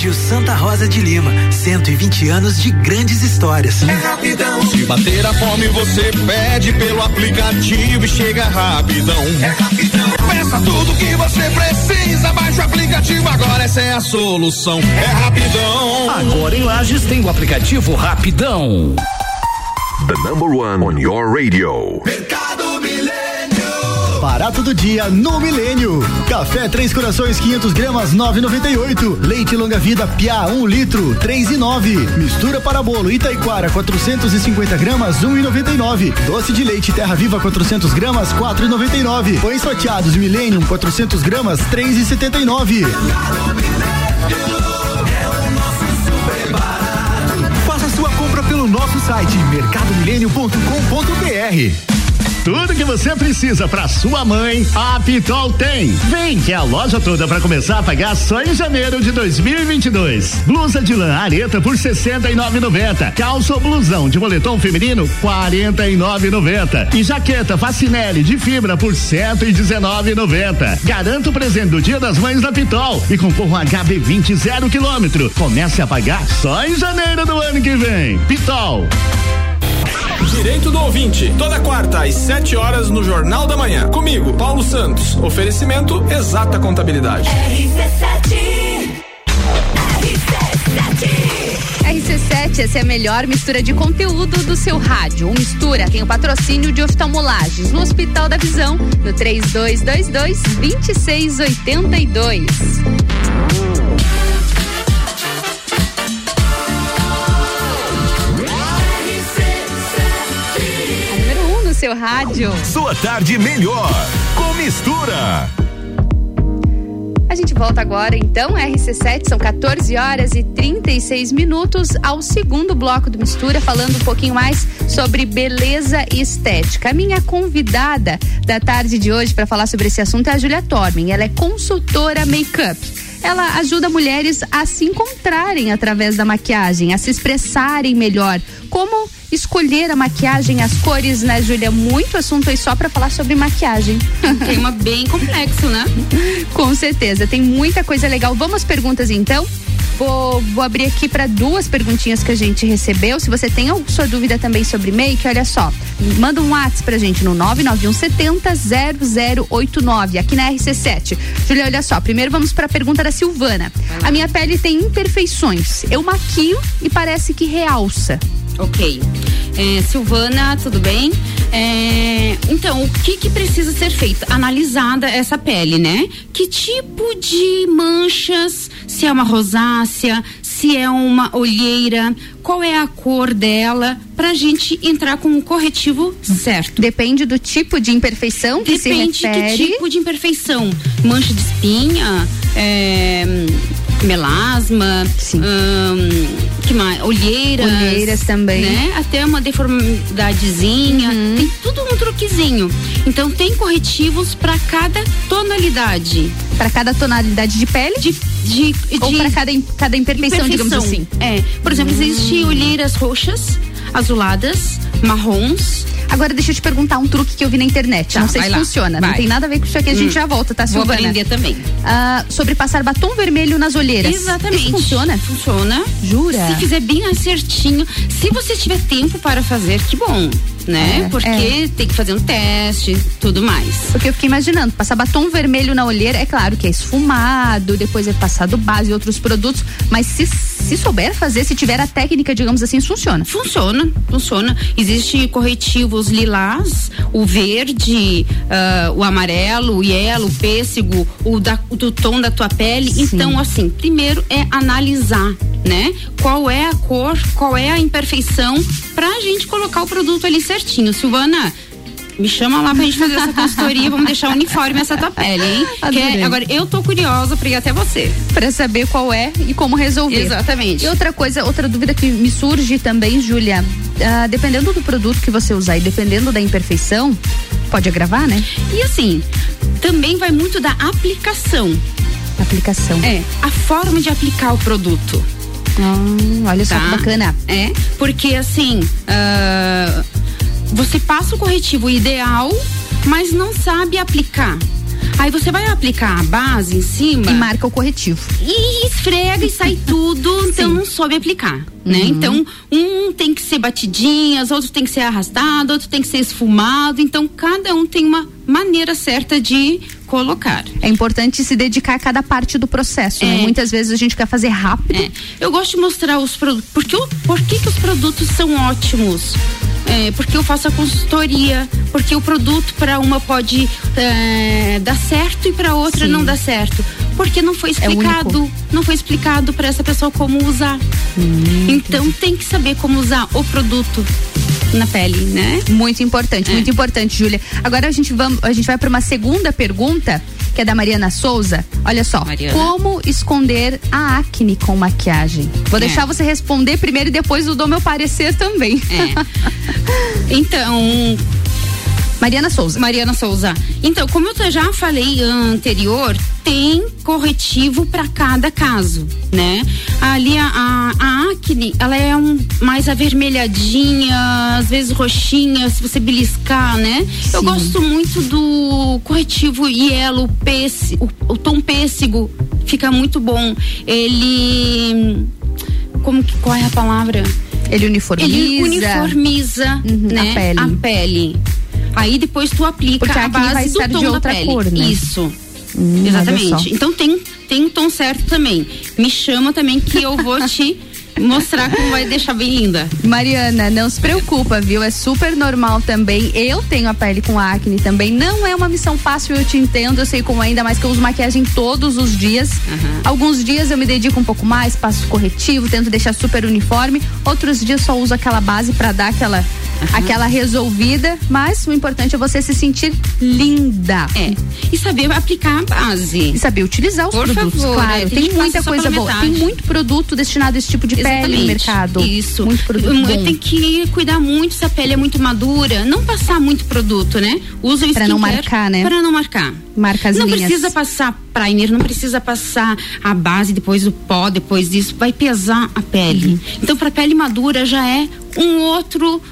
Colégio Santa Rosa de Lima, 120 anos de grandes histórias. É rapidão. Se bater a fome, você pede pelo aplicativo e chega rapidão. É rapidão. Peça tudo que você precisa, baixa o aplicativo agora, essa é a solução. É rapidão. Agora em Lages tem o aplicativo Rapidão. The number one on your radio. Mercado. Barato do dia no Milênio. Café Três Corações 500 gramas 9,98. Leite longa vida Pia 1 um litro 3 e 9. Mistura para bolo Itaiquara 450 gramas 1,99. Doce de leite Terra Viva 400 gramas 4,99. Pães fatiados Millennium 400 gramas 3,79. Faça sua compra pelo nosso site mercadomilênio.com.br. Tudo que você precisa para sua mãe, a Pitol tem. Vem que é a loja toda para começar a pagar só em janeiro de 2022. Blusa de lã areta por 69,90. Calça ou blusão de moletom feminino 49,90. E jaqueta Facinelli de fibra por 119,90. Garanta o presente do Dia das Mães da Pitol e concorra um HB20 zero quilômetro. Comece a pagar só em janeiro do ano que vem. Pitol. Direito do ouvinte, toda quarta às 7 horas no Jornal da Manhã. Comigo, Paulo Santos. Oferecimento Exata Contabilidade. RC7. RC7, essa é a melhor mistura de conteúdo do seu rádio. O Mistura tem o patrocínio de oftalmolagens no Hospital da Visão, no 3222 2682. Seu rádio. Sua tarde melhor com mistura. A gente volta agora, então, RC7, são 14 horas e 36 minutos, ao segundo bloco do Mistura, falando um pouquinho mais sobre beleza e estética. A minha convidada da tarde de hoje para falar sobre esse assunto é a Julia Tormin. Ela é consultora make-up ela ajuda mulheres a se encontrarem através da maquiagem, a se expressarem melhor. Como escolher a maquiagem, as cores, né, Júlia? Muito assunto aí só para falar sobre maquiagem. Tema bem complexo, né? [LAUGHS] Com certeza, tem muita coisa legal. Vamos às perguntas então? Vou, vou abrir aqui para duas perguntinhas que a gente recebeu. Se você tem alguma sua dúvida também sobre make, olha só. Manda um WhatsApp pra gente no 99170 0089, aqui na RC7. Julia, olha só. Primeiro vamos para a pergunta da Silvana. A minha pele tem imperfeições. Eu maquio e parece que realça. Ok. É, Silvana, tudo bem? É, então, o que que precisa ser feito? Analisada essa pele, né? Que tipo de manchas, se é uma rosácea, se é uma olheira, qual é a cor dela, pra gente entrar com o corretivo certo. Depende do tipo de imperfeição que Depende se refere. do tipo de imperfeição. Mancha de espinha, é, melasma, hum, que mais? Olheiras. Olheiras também. Né? Até uma deformidadezinha. Uhum. Tem tudo um truquezinho. Então tem corretivos para cada tonalidade. Para cada tonalidade de pele? De, de, Ou para cada, cada imperfeição, digamos assim. É. Por exemplo, Hum. existe olheiras roxas, azuladas, marrons. Agora deixa eu te perguntar um truque que eu vi na internet. Tá, não sei se lá. funciona. Não Vai. tem nada a ver com isso aqui. A gente Hum. já volta, tá, Vou Silvana? aprender também. Ah, sobre passar batom vermelho nas olheiras. Exatamente. Isso funciona? Funciona. Jura? Se fizer bem certinho. Se você tiver tempo para fazer, que bom, né? É, Porque é. tem que fazer um teste, tudo mais. Porque eu fiquei imaginando, passar batom vermelho na olheira, é claro que é esfumado, depois é passado base e outros produtos, mas se, se souber fazer, se tiver a técnica, digamos assim, funciona. Funciona, funciona. Existe corretivos lilás, o verde, ah, o amarelo, o yellow, o pêssego, o da- do tom da tua pele. Então, assim, primeiro é analisar, né? Qual é a cor, qual é a imperfeição pra gente colocar o produto ali certinho. Silvana, me chama lá pra gente fazer essa consultoria, vamos deixar uniforme essa tua pele, hein? [LAUGHS] Quer- agora, eu tô curiosa pra ir até você. Pra saber qual é e como resolver. Exatamente. E outra coisa, outra dúvida que me surge também, Júlia, ah, dependendo do produto que você usar e dependendo da imperfeição, pode agravar, né? E assim, também vai muito da aplicação. Aplicação. É, a forma de aplicar o produto. Ah, olha só que bacana. É, porque assim, ah, você passa o corretivo ideal, mas não sabe aplicar. Aí você vai aplicar a base em cima. E marca o corretivo. E esfrega e sai tudo, [LAUGHS] então não soube aplicar, né? Uhum. Então, um tem que ser batidinhas, outro tem que ser arrastado, outro tem que ser esfumado. Então, cada um tem uma maneira certa de colocar. É importante se dedicar a cada parte do processo, né? É. Muitas vezes a gente quer fazer rápido. É, eu gosto de mostrar os produtos. Porque o- por que, que os produtos são ótimos? É, porque eu faço a consultoria, porque o produto para uma pode é, dar certo e para outra Sim. não dá certo. Porque não foi É explicado, não foi explicado para essa pessoa como usar. Hum, então tem que saber como usar o produto na pele, né? Muito importante, muito importante, Júlia. Agora a gente, vamos, a gente vai para uma segunda pergunta, que é da Mariana Souza. Olha só, Mariana. como esconder a acne com maquiagem? Vou É. deixar você responder primeiro e depois eu dou meu parecer também. [LAUGHS] Então, Mariana Souza. Mariana Souza. Então, como eu já falei anterior, tem corretivo para cada caso, né? Ali a, a, a acne, ela é um, mais avermelhadinha, às vezes roxinha, se você beliscar, né? Eu gosto muito do corretivo yellow, pêssego, o, o tom pêssego fica muito bom. Ele como que qual é a palavra? Ele uniformiza. Ele uniformiza, né? a pele. A pele. Aí depois tu aplica Porque a base do tom de da outra pele. cor, né? Isso. Hum. Exatamente. Então tem tem um tom certo também. Me chama também que eu vou te [LAUGHS] mostrar como vai deixar bem linda. Mariana, não se preocupa, viu? É super normal também. Eu tenho a pele com acne também. Não é uma missão fácil, eu te entendo. Eu sei como é, ainda mais que eu uso maquiagem todos os dias. Alguns dias eu me dedico um pouco mais, passo corretivo, tento deixar super uniforme. Outros dias só uso aquela base pra dar aquela aquela resolvida, mas o importante é você se sentir linda. É. E saber aplicar a base. E saber utilizar os Por produtos, favor, claro. é, tem tem muita coisa boa. Tem muito produto destinado a esse tipo de pele no Exatamente. mercado. Isso. Muito produto Hum, bom. Tem que cuidar muito se a pele é muito madura, não passar muito produto, né? Usa o Pra não skincare marcar, né? Para não marcar. Marca as não linhas. precisa passar primer, não precisa passar a base, depois o pó, depois disso, vai pesar a pele. Uhum. Então, para pele madura já é um outro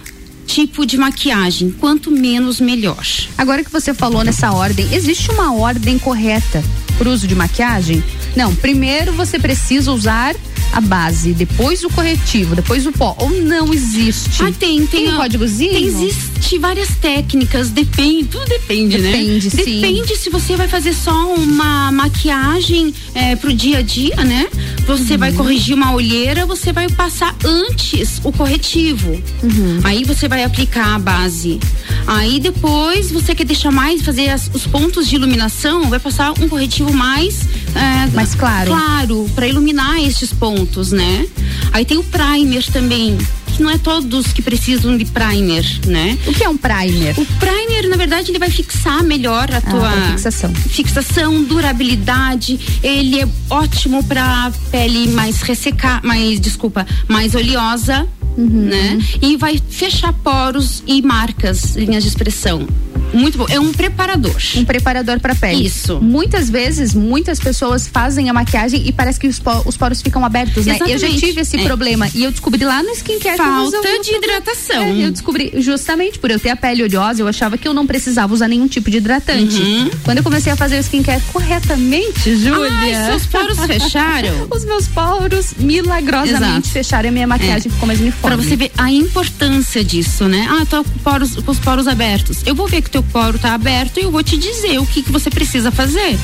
tipo de maquiagem, quanto menos melhor. Agora que você falou nessa ordem, existe uma ordem correta para uso de maquiagem? Não, primeiro você precisa usar a base, depois o corretivo, depois o pó. Ou não existe? Ah, tem, tem, um a- códigozinho? Tem, existe várias técnicas, depende, tudo depende, né? Depende, sim. Depende se você vai fazer só uma maquiagem é, pro dia a dia, né? Você Uhum. vai corrigir uma olheira, você vai passar antes o corretivo. Uhum. Aí você vai aplicar a base. Aí depois você quer deixar mais, fazer as- os pontos de iluminação, vai passar um corretivo mais é, Mais claro. claro para iluminar estes pontos, né? Aí tem o primer também, que não é todos que precisam de primer, né? O que é um primer? O primer, na verdade, ele vai fixar melhor a tua pra fixação. fixação, durabilidade. Ele é ótimo para pele mais ressecar, mais desculpa, mais oleosa, Uhum. né? E vai fechar poros e marcas, linhas de expressão. Muito bom. É um preparador. Um preparador para pele. Isso. Muitas vezes, muitas pessoas fazem a maquiagem e parece que os, po- os poros ficam abertos, né? Eu já Exatamente. tive esse É. problema e eu descobri lá no skincare Falta alguns de hidratação. É, eu descobri justamente por eu ter a pele oleosa, eu achava que eu não precisava usar nenhum tipo de hidratante. Uhum. Quando eu comecei a fazer o skincare corretamente, Júlia. Ai, seus poros [LAUGHS] fecharam? Os meus poros milagrosamente Exato. fecharam e a minha maquiagem É. ficou mais uniforme. Pra você ver a importância disso, né? Ah, tô com, poros, com os poros abertos. Eu vou ver que teu poro tá aberto e eu vou te dizer o que, que você precisa fazer.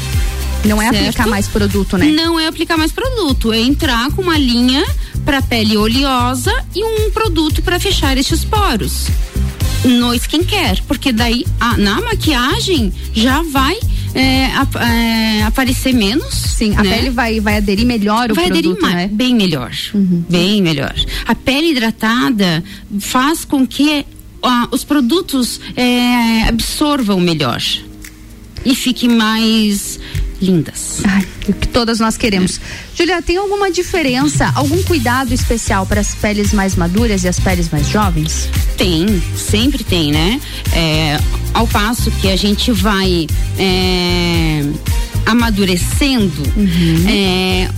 Não é Certo? aplicar mais produto, né? Não é aplicar mais produto, é entrar com uma linha para pele oleosa e um produto para fechar estes poros no skincare, porque daí a- na maquiagem já vai é, ap- é, aparecer menos. Sim, a né? pele vai, vai aderir melhor o vai produto, aderir né? Uhum. bem melhor, bem melhor. A pele hidratada faz com que ah, os produtos é, absorvam melhor e fiquem mais lindas. Ai, o que todas nós queremos. Julia, tem alguma diferença, algum cuidado especial para as peles mais maduras e as peles mais jovens? Tem, sempre tem, né? É, ao passo que a gente vai é, amadurecendo, é,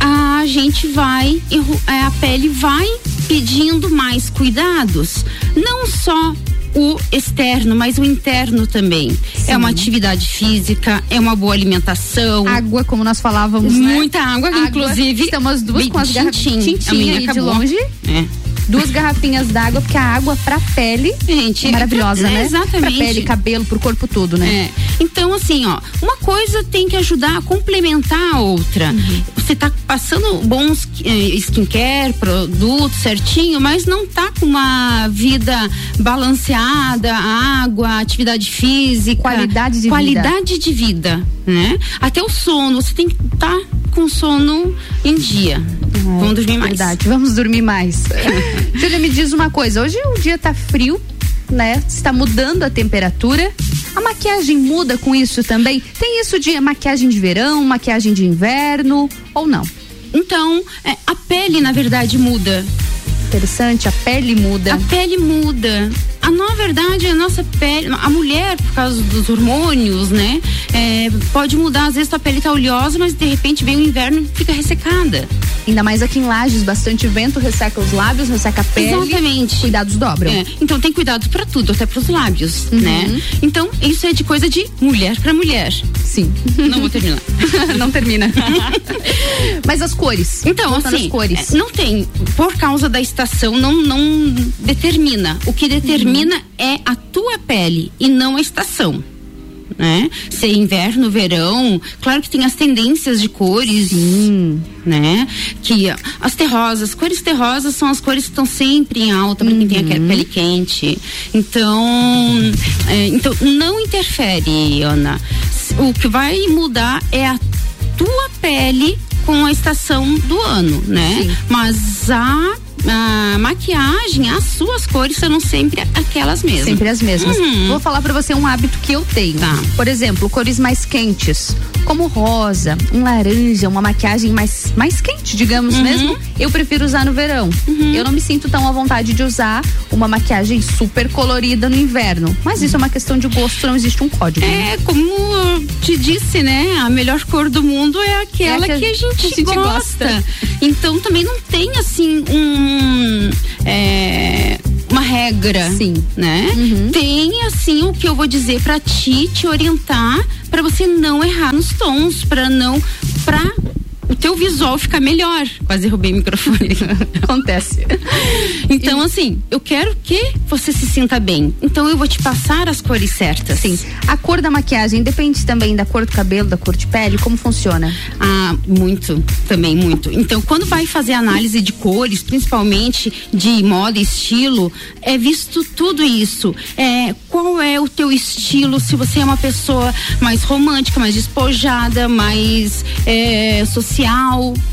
a gente vai, é, a pele vai pedindo mais cuidados. Não só o externo, mas o interno também. É uma atividade física, é uma boa alimentação. Água, como nós falávamos, né? Muita água, inclusive. Estamos as duas bem com as garrafinhas tintim. De longe. É. Duas garrafinhas d'água, porque a água pra pele Gente, é maravilhosa, é, né? exatamente. Pra pele, cabelo, pro corpo todo, né? É. Então, assim, ó, uma coisa tem que ajudar a complementar a outra. Uhum. Você tá passando bons eh, skincare, produtos certinho, mas não tá com uma vida balanceada, água, atividade física. Qualidade de qualidade de vida, né? Até o sono, você tem que estar com sono em dia. Vamos dormir mais. Verdade, vamos dormir mais. [LAUGHS] Júlia, me diz uma coisa, hoje o dia tá frio, né? Está mudando a temperatura. A maquiagem muda com isso também? Tem isso de maquiagem de verão, maquiagem de inverno ou não? Então, é, a pele, na verdade, muda. Interessante, a pele muda. A pele muda. A, na verdade, a nossa pele, a mulher, por causa dos hormônios, né? é, pode mudar. Às vezes a pele tá oleosa, mas de repente vem o inverno e fica ressecada. Ainda mais aqui em Lages, bastante vento, resseca os lábios, resseca a pele. Exatamente. Cuidados dobram. É, então tem cuidado para tudo, até para os lábios, Uhum. né? Então isso é de coisa de mulher para mulher. Sim. Não vou terminar. [LAUGHS] não termina. [LAUGHS] Mas as cores. Então, Voltando assim, às cores. é, não tem, por causa da estação, não, não determina. O que determina é a tua pele e não a estação. Né? Se é inverno, verão, claro que tem as tendências de cores, né? Que as terrosas, cores terrosas são as cores que estão sempre em alta para quem tem aquela pele quente. Então, é, então não interfere, Ana. O que vai mudar é a tua pele com a estação do ano, né? Mas a a maquiagem, as suas cores serão sempre aquelas mesmas. Sempre as mesmas. Uhum. Vou falar pra você um hábito que eu tenho. Tá. Por exemplo, cores mais quentes, como rosa, um laranja, uma maquiagem mais, mais quente, digamos Uhum. mesmo, eu prefiro usar no verão. Eu não me sinto tão à vontade de usar uma maquiagem super colorida no inverno. Mas isso é uma questão de gosto, não existe um código. É, como te disse, né? A melhor cor do mundo é aquela É a que, a gente, que a gente gosta. gosta. Então também não tem assim um. É, uma regra, Sim. né? Tem assim o que eu vou dizer pra ti, te orientar pra você não errar nos tons, pra não, pra o teu visual ficar melhor. Quase derrubei o microfone. [LAUGHS] Acontece. Então, assim, eu quero que você se sinta bem. Então, eu vou te passar as cores certas. Sim. A cor da maquiagem depende também da cor do cabelo, da cor de pele, como funciona? Ah, muito, também muito. Então, quando vai fazer análise de cores, principalmente de moda e estilo, é visto tudo isso. É, qual é o teu estilo? Se você é uma pessoa mais romântica, mais despojada, mais é, social,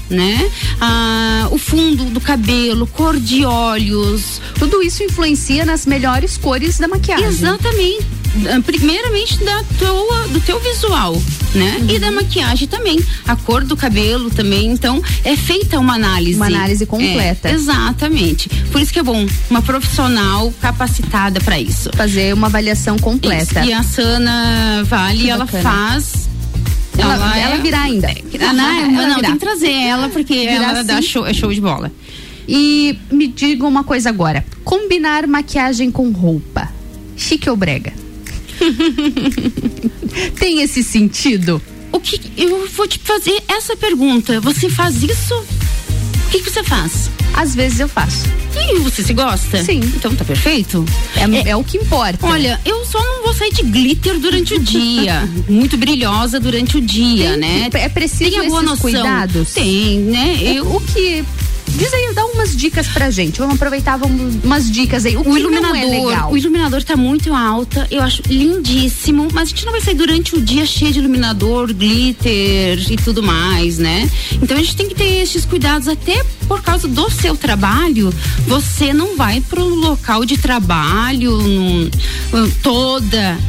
né? Ah, o fundo do cabelo, cor de olhos. Tudo isso influencia nas melhores cores da maquiagem. Exatamente. Ah, Primeiramente da tua, do teu visual, né? E Uhum. da maquiagem também. A cor do cabelo também. Então, é feita uma análise. Uma análise completa. É, exatamente. Por isso que é bom uma profissional capacitada para isso. Fazer uma avaliação completa. Isso. E a Sana Vale, Que ela bacana. faz. Ela- ela virá ainda. Ah, não, Ela não, virá. tem que trazer ela porque Virá ela dá show, é show de bola. E me diga uma coisa agora: combinar maquiagem com roupa, chique ou brega? [LAUGHS] Tem esse sentido? O que eu vou te fazer essa pergunta? Você faz isso? O que, que você faz? Às vezes eu faço. E você se gosta? Sim. Então tá perfeito? É, é o que importa. Olha, eu só não vou sair de glitter durante o dia. [LAUGHS] Muito brilhosa durante o dia, Tem né? é preciso Tem a boa esses noção. cuidados? Tem, né? Eu, o que. Diz aí, dá umas dicas pra gente. Vamos aproveitar vamos, umas dicas aí. O, o iluminador, é legal? o iluminador tá muito alta, eu acho lindíssimo, mas a gente não vai sair durante o dia cheio de iluminador, glitter e tudo mais, né? Então a gente tem que ter esses cuidados até por causa do seu trabalho. Você não vai pro local de trabalho num- toda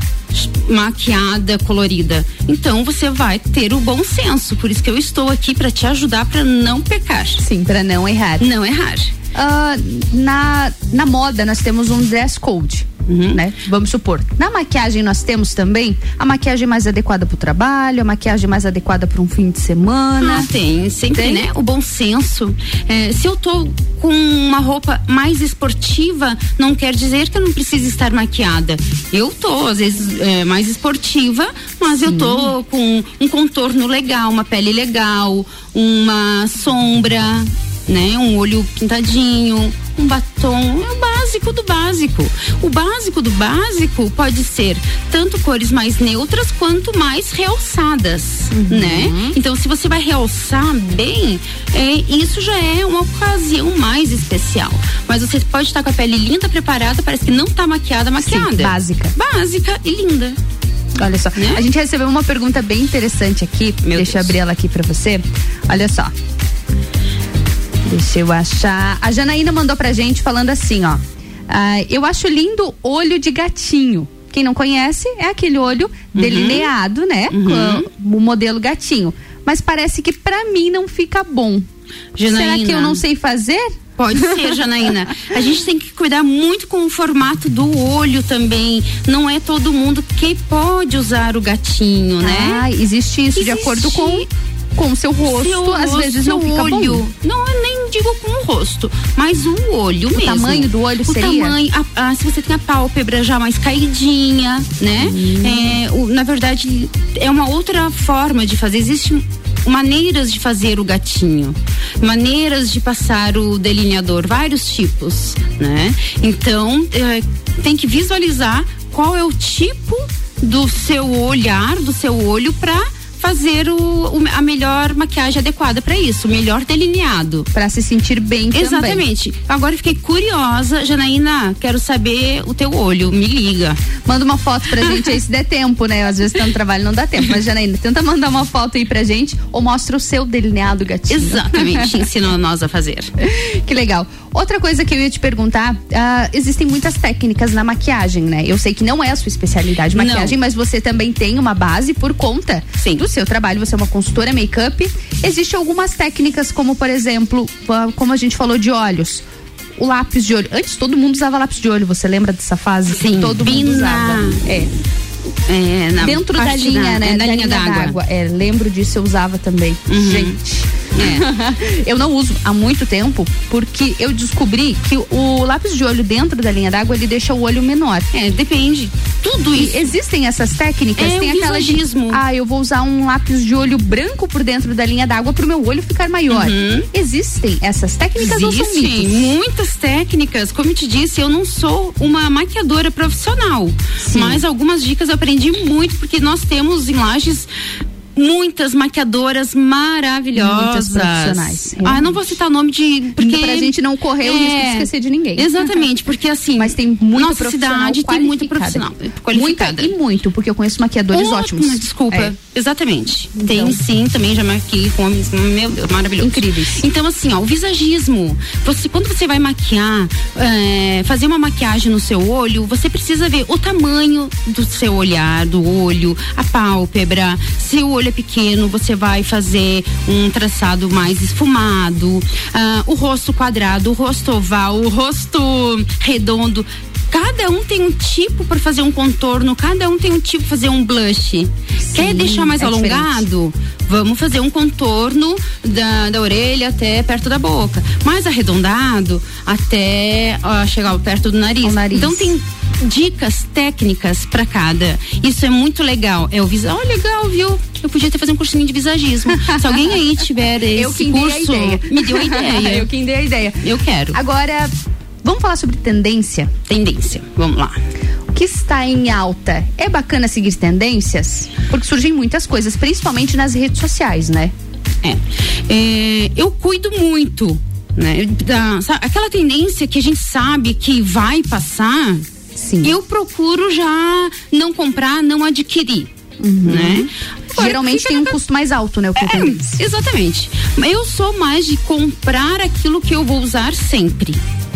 maquiada, colorida. Então você vai ter o bom senso. Por isso que eu estou aqui para te ajudar para não pecar. Sim, pra não errar. Não errar. Ah, na, na moda nós temos um dress code. Uhum. Né? Vamos supor. Na maquiagem nós temos também a maquiagem mais adequada para o trabalho, a maquiagem mais adequada para um fim de semana. Ah, tem, sempre, Tem? né? O bom senso. É, se eu tô com uma roupa mais esportiva, não quer dizer que eu não preciso estar maquiada. Eu tô, às vezes, é, mais esportiva, mas eu tô com um contorno legal, uma pele legal, uma sombra, né? Um olho pintadinho, um batom, é o básico do básico. O básico do básico pode ser tanto cores mais neutras quanto mais realçadas, né? Então, se você vai realçar bem, é, isso já é uma ocasião mais especial. Mas você pode estar com a pele linda, preparada, parece que não tá maquiada, maquiada. Sim, básica. Básica e linda. Olha só, Né? a gente recebeu uma pergunta bem interessante aqui. Meu Deixa eu Deus. abrir ela aqui pra você. Olha só. Deixa eu achar. A Janaína mandou pra gente falando assim, ó. Ah, eu acho lindo olho de gatinho. Quem não conhece é aquele olho delineado, né? Com o modelo gatinho. Mas parece que pra mim não fica bom. Será Janaína. que eu não sei fazer? Pode ser, [LAUGHS] Janaína. A gente tem que cuidar muito com o formato do olho também. Não é todo mundo que pode usar o gatinho, né? Ah, existe isso de acordo com com o seu rosto, Seu às rosto, vezes não fica olho. bom. Não, eu nem digo com o rosto, mas o olho O mesmo. tamanho do olho o seria? tamanho, a- a- se você tem a pálpebra já mais caidinha, né? Hum. É, o- na verdade, é uma outra forma de fazer. Existem maneiras de fazer o gatinho, maneiras de passar o delineador, vários tipos, né? Então, é, tem que visualizar qual é o tipo do seu olhar, do seu olho para fazer o, o- a melhor maquiagem adequada para isso, o melhor delineado. Pra se sentir bem também. Exatamente. Agora eu fiquei curiosa, Janaína, quero saber o teu olho, me liga. Manda uma foto pra gente aí se der tempo, né? Às vezes tá no trabalho não dá tempo. Mas, Janaína, tenta mandar uma foto aí pra gente ou mostra o seu delineado gatinho. Exatamente, ensina nós a fazer. [LAUGHS] Que legal. Outra coisa que eu ia te perguntar, ah, existem muitas técnicas na maquiagem, né? Eu sei que não é a sua especialidade maquiagem, mas você também tem uma base por conta do seu trabalho. Você é uma consultora make-up. Existem algumas técnicas, como por exemplo, ah, como a gente falou de olhos. O lápis de olho. Antes todo mundo usava lápis de olho, você lembra dessa fase? Sim, todo bem mundo na- usava. É. É, na Dentro da linha, da- né? é, da linha d'água. É, lembro disso, eu usava também. Uhum. Gente. Eu não uso há muito tempo porque eu descobri que o lápis de olho dentro da linha d'água ele deixa o olho menor. É, depende. Tudo e isso. Existem essas técnicas? É Tem o aquela de, ah, eu vou usar um lápis de olho branco por dentro da linha d'água pro meu olho ficar maior. Existem essas técnicas ou são Existem mitos? muitas técnicas. Como eu te disse, eu não sou uma maquiadora profissional. Mas algumas dicas eu aprendi muito, porque nós temos em Lages muitas maquiadoras maravilhosas. Muitas profissionais, Ah, não vou citar o nome de. Porque Pra gente não correr o risco de esquecer de ninguém. Exatamente, porque assim. Mas tem muita nossa cidade tem muita qualificada. profissional qualificada. Muita e muito, porque eu conheço maquiadores Ótimo, ótimos. Desculpa. É. Exatamente. Então. Tem sim, também já maquiei com homens, meu Deus, maravilhoso. Incríveis. Então, assim, ó, o visagismo. Você, quando você vai maquiar, é, fazer uma maquiagem no seu olho, você precisa ver o tamanho do seu olhar, do olho, a pálpebra. Se o olho é pequeno, você vai fazer um traçado mais esfumado. ah, o rosto quadrado, o rosto oval, o rosto redondo. Cada um tem um tipo para fazer um contorno, cada um tem um tipo para fazer um blush. Quer deixar mais é alongado? Vamos fazer um contorno da, da orelha até perto da boca. Mais arredondado até ó, chegar perto do nariz. Então tem dicas técnicas para cada. Isso é muito legal. É o visa. Oh, legal, viu? Eu podia até fazer um cursinho de visagismo. [LAUGHS] Se alguém aí tiver esse curso, me deu a [LAUGHS] ideia. Eu quem dei a ideia. Eu quero. Agora, vamos falar sobre tendência? Tendência, vamos lá. O que está em alta? É bacana seguir tendências? Porque surgem muitas coisas, principalmente nas redes sociais, né? É. É, eu cuido muito, né? Da, sabe, aquela tendência que a gente sabe que vai passar, eu procuro já não comprar, não adquirir. Né? Uhum. Geralmente tem um custo mais alto, né? O É, exatamente. Eu sou mais de comprar aquilo que eu vou usar sempre.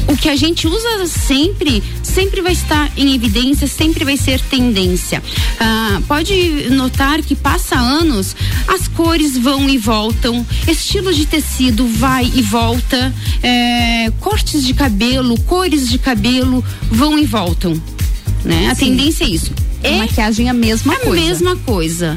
O que a gente usa sempre, sempre vai estar em evidência, sempre vai ser tendência. Ah, pode notar que passa anos, as cores vão e voltam, estilo de tecido vai e volta, é, cortes de cabelo, cores de cabelo vão e voltam. Né? A Sim. tendência é isso. A maquiagem é a mesma a coisa. mesma coisa.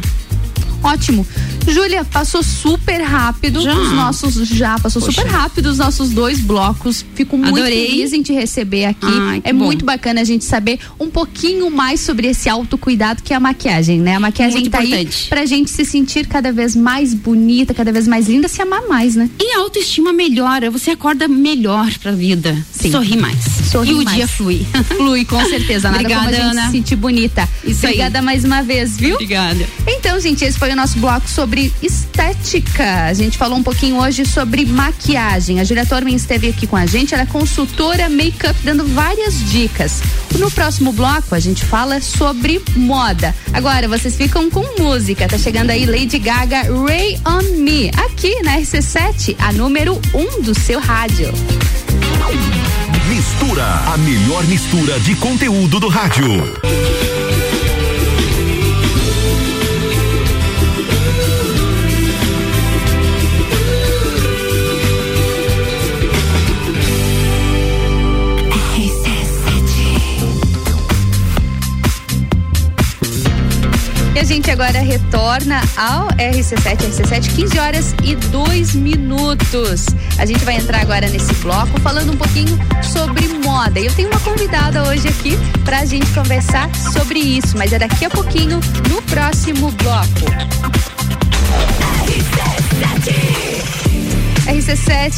Ótimo. Júlia, passou super rápido Já? os nossos. Já, passou Poxa. super rápido os nossos dois blocos. Fico muito Adorei. feliz em te receber aqui. Ai, é bom. muito bacana a gente saber um pouquinho mais sobre esse autocuidado que é a maquiagem, né? A maquiagem Muito tá importante. aí pra gente se sentir cada vez mais bonita, cada vez mais linda, se amar mais, né? E a autoestima melhora, você acorda melhor pra vida. Sorri mais. Sorri e o mais. dia flui. [LAUGHS] Flui, com certeza. Nada Obrigada, como a gente Ana. se sentir bonita. Isso aí. Obrigada mais uma vez, viu? Obrigada. Então, gente, esse foi o nosso bloco sobre estética. A gente falou um pouquinho hoje sobre maquiagem. A Julia Tormen esteve aqui com a gente, ela é consultora make-up, dando várias dicas. No próximo bloco, a gente fala sobre moda. Agora, vocês ficam com música. Tá chegando aí Lady Gaga, Ray on Me, aqui na RC7, a número 1 um do seu rádio. Mistura, a melhor mistura de conteúdo do rádio. Gente agora retorna ao RC7, RC7, 15 horas e 2 minutos. A gente vai entrar agora nesse bloco falando um pouquinho sobre moda. Eu tenho uma convidada hoje aqui pra gente conversar sobre isso, mas é daqui a pouquinho no próximo bloco. RC7,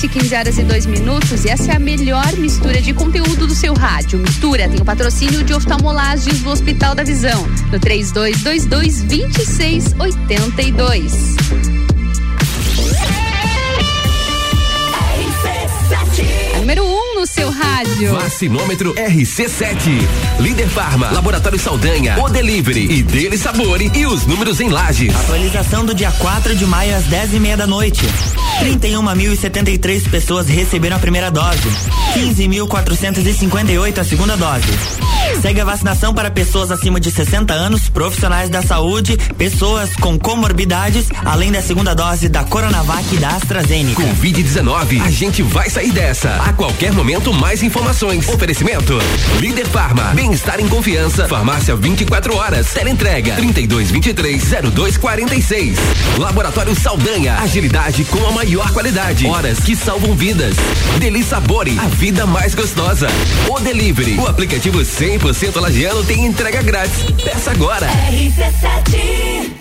15 horas e 2 minutos, e essa é a melhor mistura de conteúdo do seu rádio. Mistura tem o patrocínio de oftalmolagens do Hospital da Visão, no 3222 2682. A número 1 um no seu seu rádio. Vacinômetro RC7. Líder Farma, Laboratório Saldanha, O Delivery e Dele Sabore e os números em lajes. Atualização do dia 4 de maio às 10 e meia da noite. 31.073 pessoas receberam a primeira dose. 15.458 a segunda dose. Segue a vacinação para pessoas acima de 60 anos, profissionais da saúde, pessoas com comorbidades, além da segunda dose da Coronavac e da AstraZeneca. Covid-19, a gente vai sair dessa. A qualquer momento, mais informações. Oferecimento: Líder Farma, bem-estar em confiança. Farmácia 24 horas. Teleentrega 3223-0246. Laboratório Saldanha, agilidade com a maior qualidade. Horas que salvam vidas. Deli Sabore, a vida mais gostosa. O Delivery, o aplicativo 100% lagiano tem entrega grátis. Peça agora. RC7 a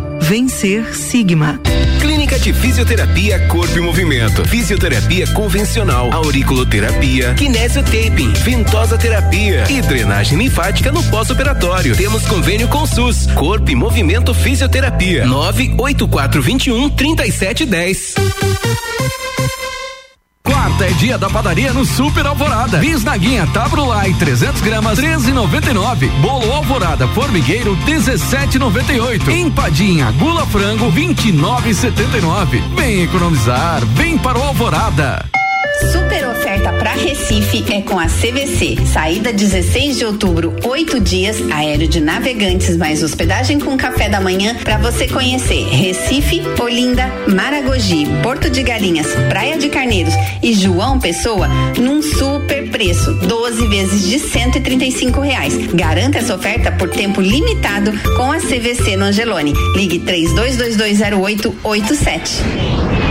Vencer Sigma. Clínica de Fisioterapia Corpo e Movimento. Fisioterapia convencional, auriculoterapia, kinesiotaping, ventosa terapia e drenagem linfática no pós-operatório. Temos convênio com SUS. Corpo e Movimento Fisioterapia. 98421 3710. Quarta é dia da padaria no Super Alvorada. Bisnaguinha Tabrulai 300 gramas 13,99. Bolo Alvorada Formigueiro 17,98. Empadinha Gula Frango 29,79. Vem economizar, vem para o Alvorada. Super oferta para Recife é com a CVC. Saída 16 de outubro, oito dias, aéreo de navegantes mais hospedagem com café da manhã para você conhecer Recife, Olinda, Maragogi, Porto de Galinhas, Praia de Carneiros e João Pessoa num super preço, 12 vezes de 135 reais. Garanta essa oferta por tempo limitado com a CVC no Angelone. Ligue 32220887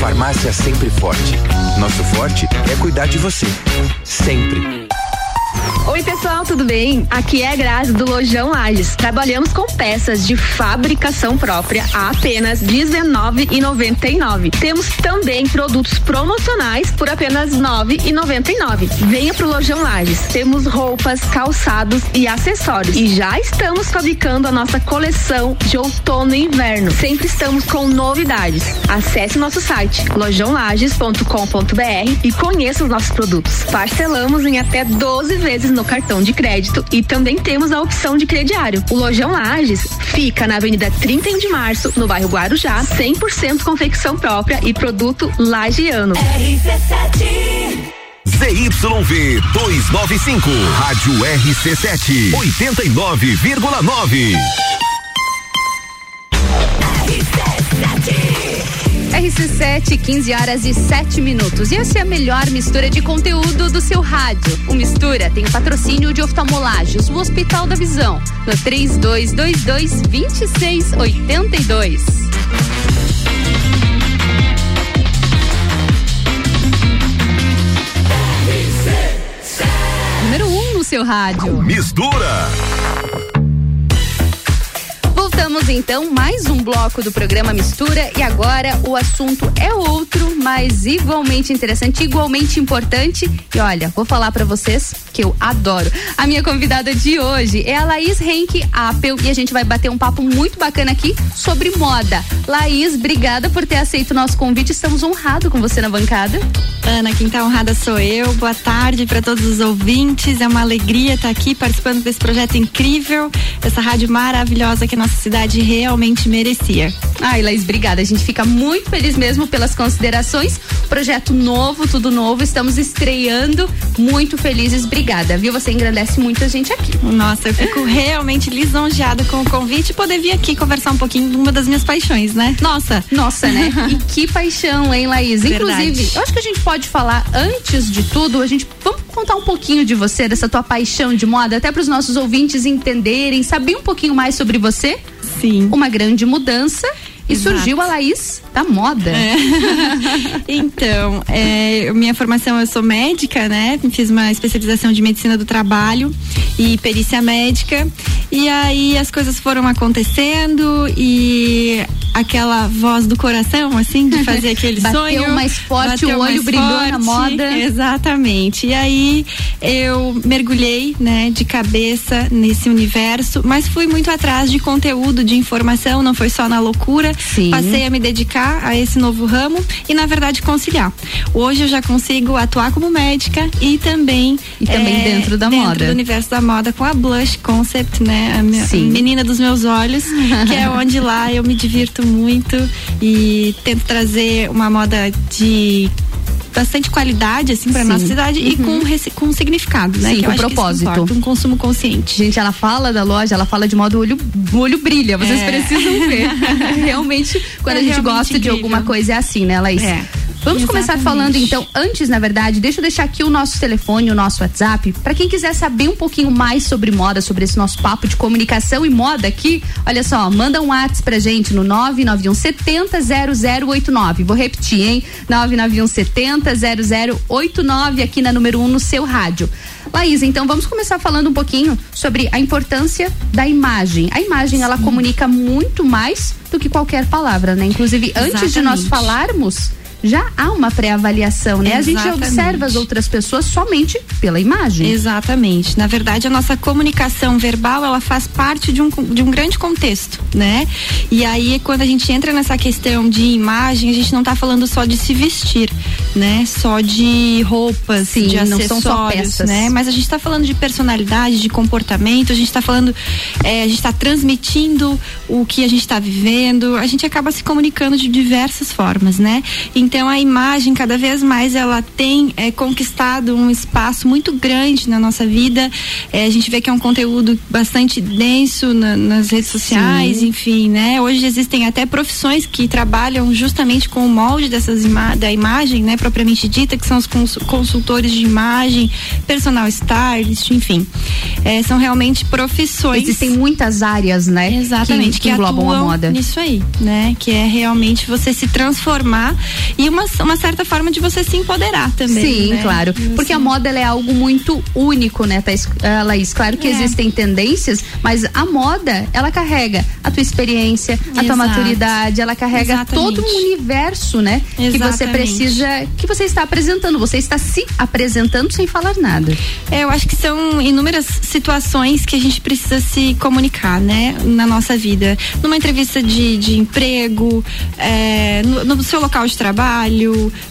Farmácia Sempre Forte. Nosso forte é cuidar de você. Sempre. Oi, pessoal, tudo bem? Aqui é a Grazi do Lojão Lages. Trabalhamos com peças de fabricação própria a apenas R$19,99. Temos também produtos promocionais por apenas R$9,99. Venha pro Lojão Lages. Temos roupas, calçados e acessórios. E já estamos fabricando a nossa coleção de outono e inverno. Sempre estamos com novidades. Acesse nosso site lojãolages.com.br e conheça os nossos produtos. Parcelamos em até 12 vezes no cartão de crédito e também temos a opção de crediário. O Lojão Lages fica na Avenida 31 de Março, no bairro Guarujá, 100% confecção própria e produto lagiano. RC7 ZYV 295, Rádio RC7, 89,9. RC7, 15 horas e 7 minutos. E essa é a melhor mistura de conteúdo do seu rádio. O Mistura tem o patrocínio de oftalmolagens, o Hospital da Visão, no 3222 2682. Número 1 um no seu rádio. Mistura Voltamos então, mais um bloco do programa Mistura e agora o assunto é outro, mas igualmente interessante, igualmente importante. E olha, vou falar para vocês que eu adoro. A minha convidada de hoje é a Laís Henke Apple e a gente vai bater um papo muito bacana aqui sobre moda. Laís, obrigada por ter aceito o nosso convite. Estamos honrados com você na bancada. Ana, quem tá honrada sou eu. Boa tarde para todos os ouvintes. É uma alegria estar aqui participando desse projeto incrível, essa rádio maravilhosa que a nossa cidade realmente merecia. Ai, Laís, obrigada. A gente fica muito feliz mesmo pelas considerações. Projeto novo, tudo novo. Estamos estreando. Muito felizes. Obrigada, viu? Você engrandece muita gente aqui. Nossa, eu fico [LAUGHS] realmente lisonjeada com o convite e poder vir aqui conversar um pouquinho de uma das minhas paixões, né? Nossa. Nossa, né? [LAUGHS] e que paixão, hein, Laís? Verdade. Inclusive, eu acho que a gente pode falar antes de tudo, a gente vamos contar um pouquinho de você, dessa tua paixão de moda, até para os nossos ouvintes entenderem, saber um pouquinho mais sobre você. Sim. Uma grande mudança. E Exato. surgiu a Laís da moda. É. [LAUGHS] então, é, minha formação eu sou médica, né? Fiz uma especialização de medicina do trabalho e perícia médica. E aí as coisas foram acontecendo e aquela voz do coração, assim, de fazer aquele [LAUGHS] Bateu sonho. mais forte, bateu o olho brilhou na forte. moda. [LAUGHS] Exatamente. E aí eu mergulhei, né, de cabeça nesse universo, mas fui muito atrás de conteúdo, de informação, não foi só na loucura. Sim. Passei a me dedicar a esse novo ramo e, na verdade, conciliar. Hoje eu já consigo atuar como médica e também. E também dentro da dentro moda. do universo da moda com a Blush Concept, né? A minha- Sim. menina dos meus olhos, [LAUGHS] que é onde lá eu me divirto muito e tento trazer uma moda de bastante qualidade assim para nossa cidade e Uhum. com reci- com significado, né? Sim, que com propósito. importa, um consumo consciente. Gente, ela fala da loja, ela fala de modo olho, olho brilha, vocês É. precisam ver. [LAUGHS] realmente, quando É a gente gosta de incrível. alguma coisa é assim, né, Laís? É. Vamos começar Exatamente. falando então, antes na verdade, deixa eu deixar aqui o nosso telefone, o nosso WhatsApp, para quem quiser saber um pouquinho mais sobre moda, sobre esse nosso papo de comunicação e moda aqui, olha só, manda um WhatsApp pra gente no 991 70 0089. Vou repetir, hein? 991 70 0089 aqui na número 1 um, no seu rádio. Laís, então vamos começar falando um pouquinho sobre a importância da imagem. A imagem, ela comunica muito mais do que qualquer palavra, né? Inclusive, antes de nós Exatamente. falarmos, já há uma pré-avaliação, né? A gente Exatamente. observa as outras pessoas somente pela imagem. Exatamente. Na verdade, a nossa comunicação verbal, ela faz parte de um, de um grande contexto, né? E aí, quando a gente entra nessa questão de imagem, a gente não está falando só de se vestir, né? Só de roupas, Sim, de não acessórios, né? Mas a gente está falando de personalidade, de comportamento, a gente está falando, é, a gente está transmitindo o que a gente está vivendo, a gente acaba se comunicando de diversas formas, né? Então a imagem cada vez mais ela tem é, conquistado um espaço muito grande na nossa vida. É, a gente vê que é um conteúdo bastante denso na- nas redes sociais, enfim, né? Hoje existem até profissões que trabalham justamente com o molde dessas ima da imagem, né? Propriamente dita, que são os cons- consultores de imagem, personal stylist, enfim. É, são realmente profissões. Existem muitas áreas, né? Exatamente, que, que, que englobam a moda. nisso aí, né? Que é realmente você se transformar e uma, uma certa forma de você se empoderar também. Sim, né? claro. Porque a moda é algo muito único, né, Thaís, ah, Laís? Claro que É. existem tendências, mas a moda, ela carrega a tua experiência, a tua Exato. maturidade, ela carrega Exatamente. todo um universo, né? Que você Exatamente. precisa, que você está apresentando. Você está se apresentando sem falar nada. É, eu acho que são inúmeras situações que a gente precisa se comunicar, né, na nossa vida. Numa entrevista de, de emprego, é, no, no seu local de trabalho,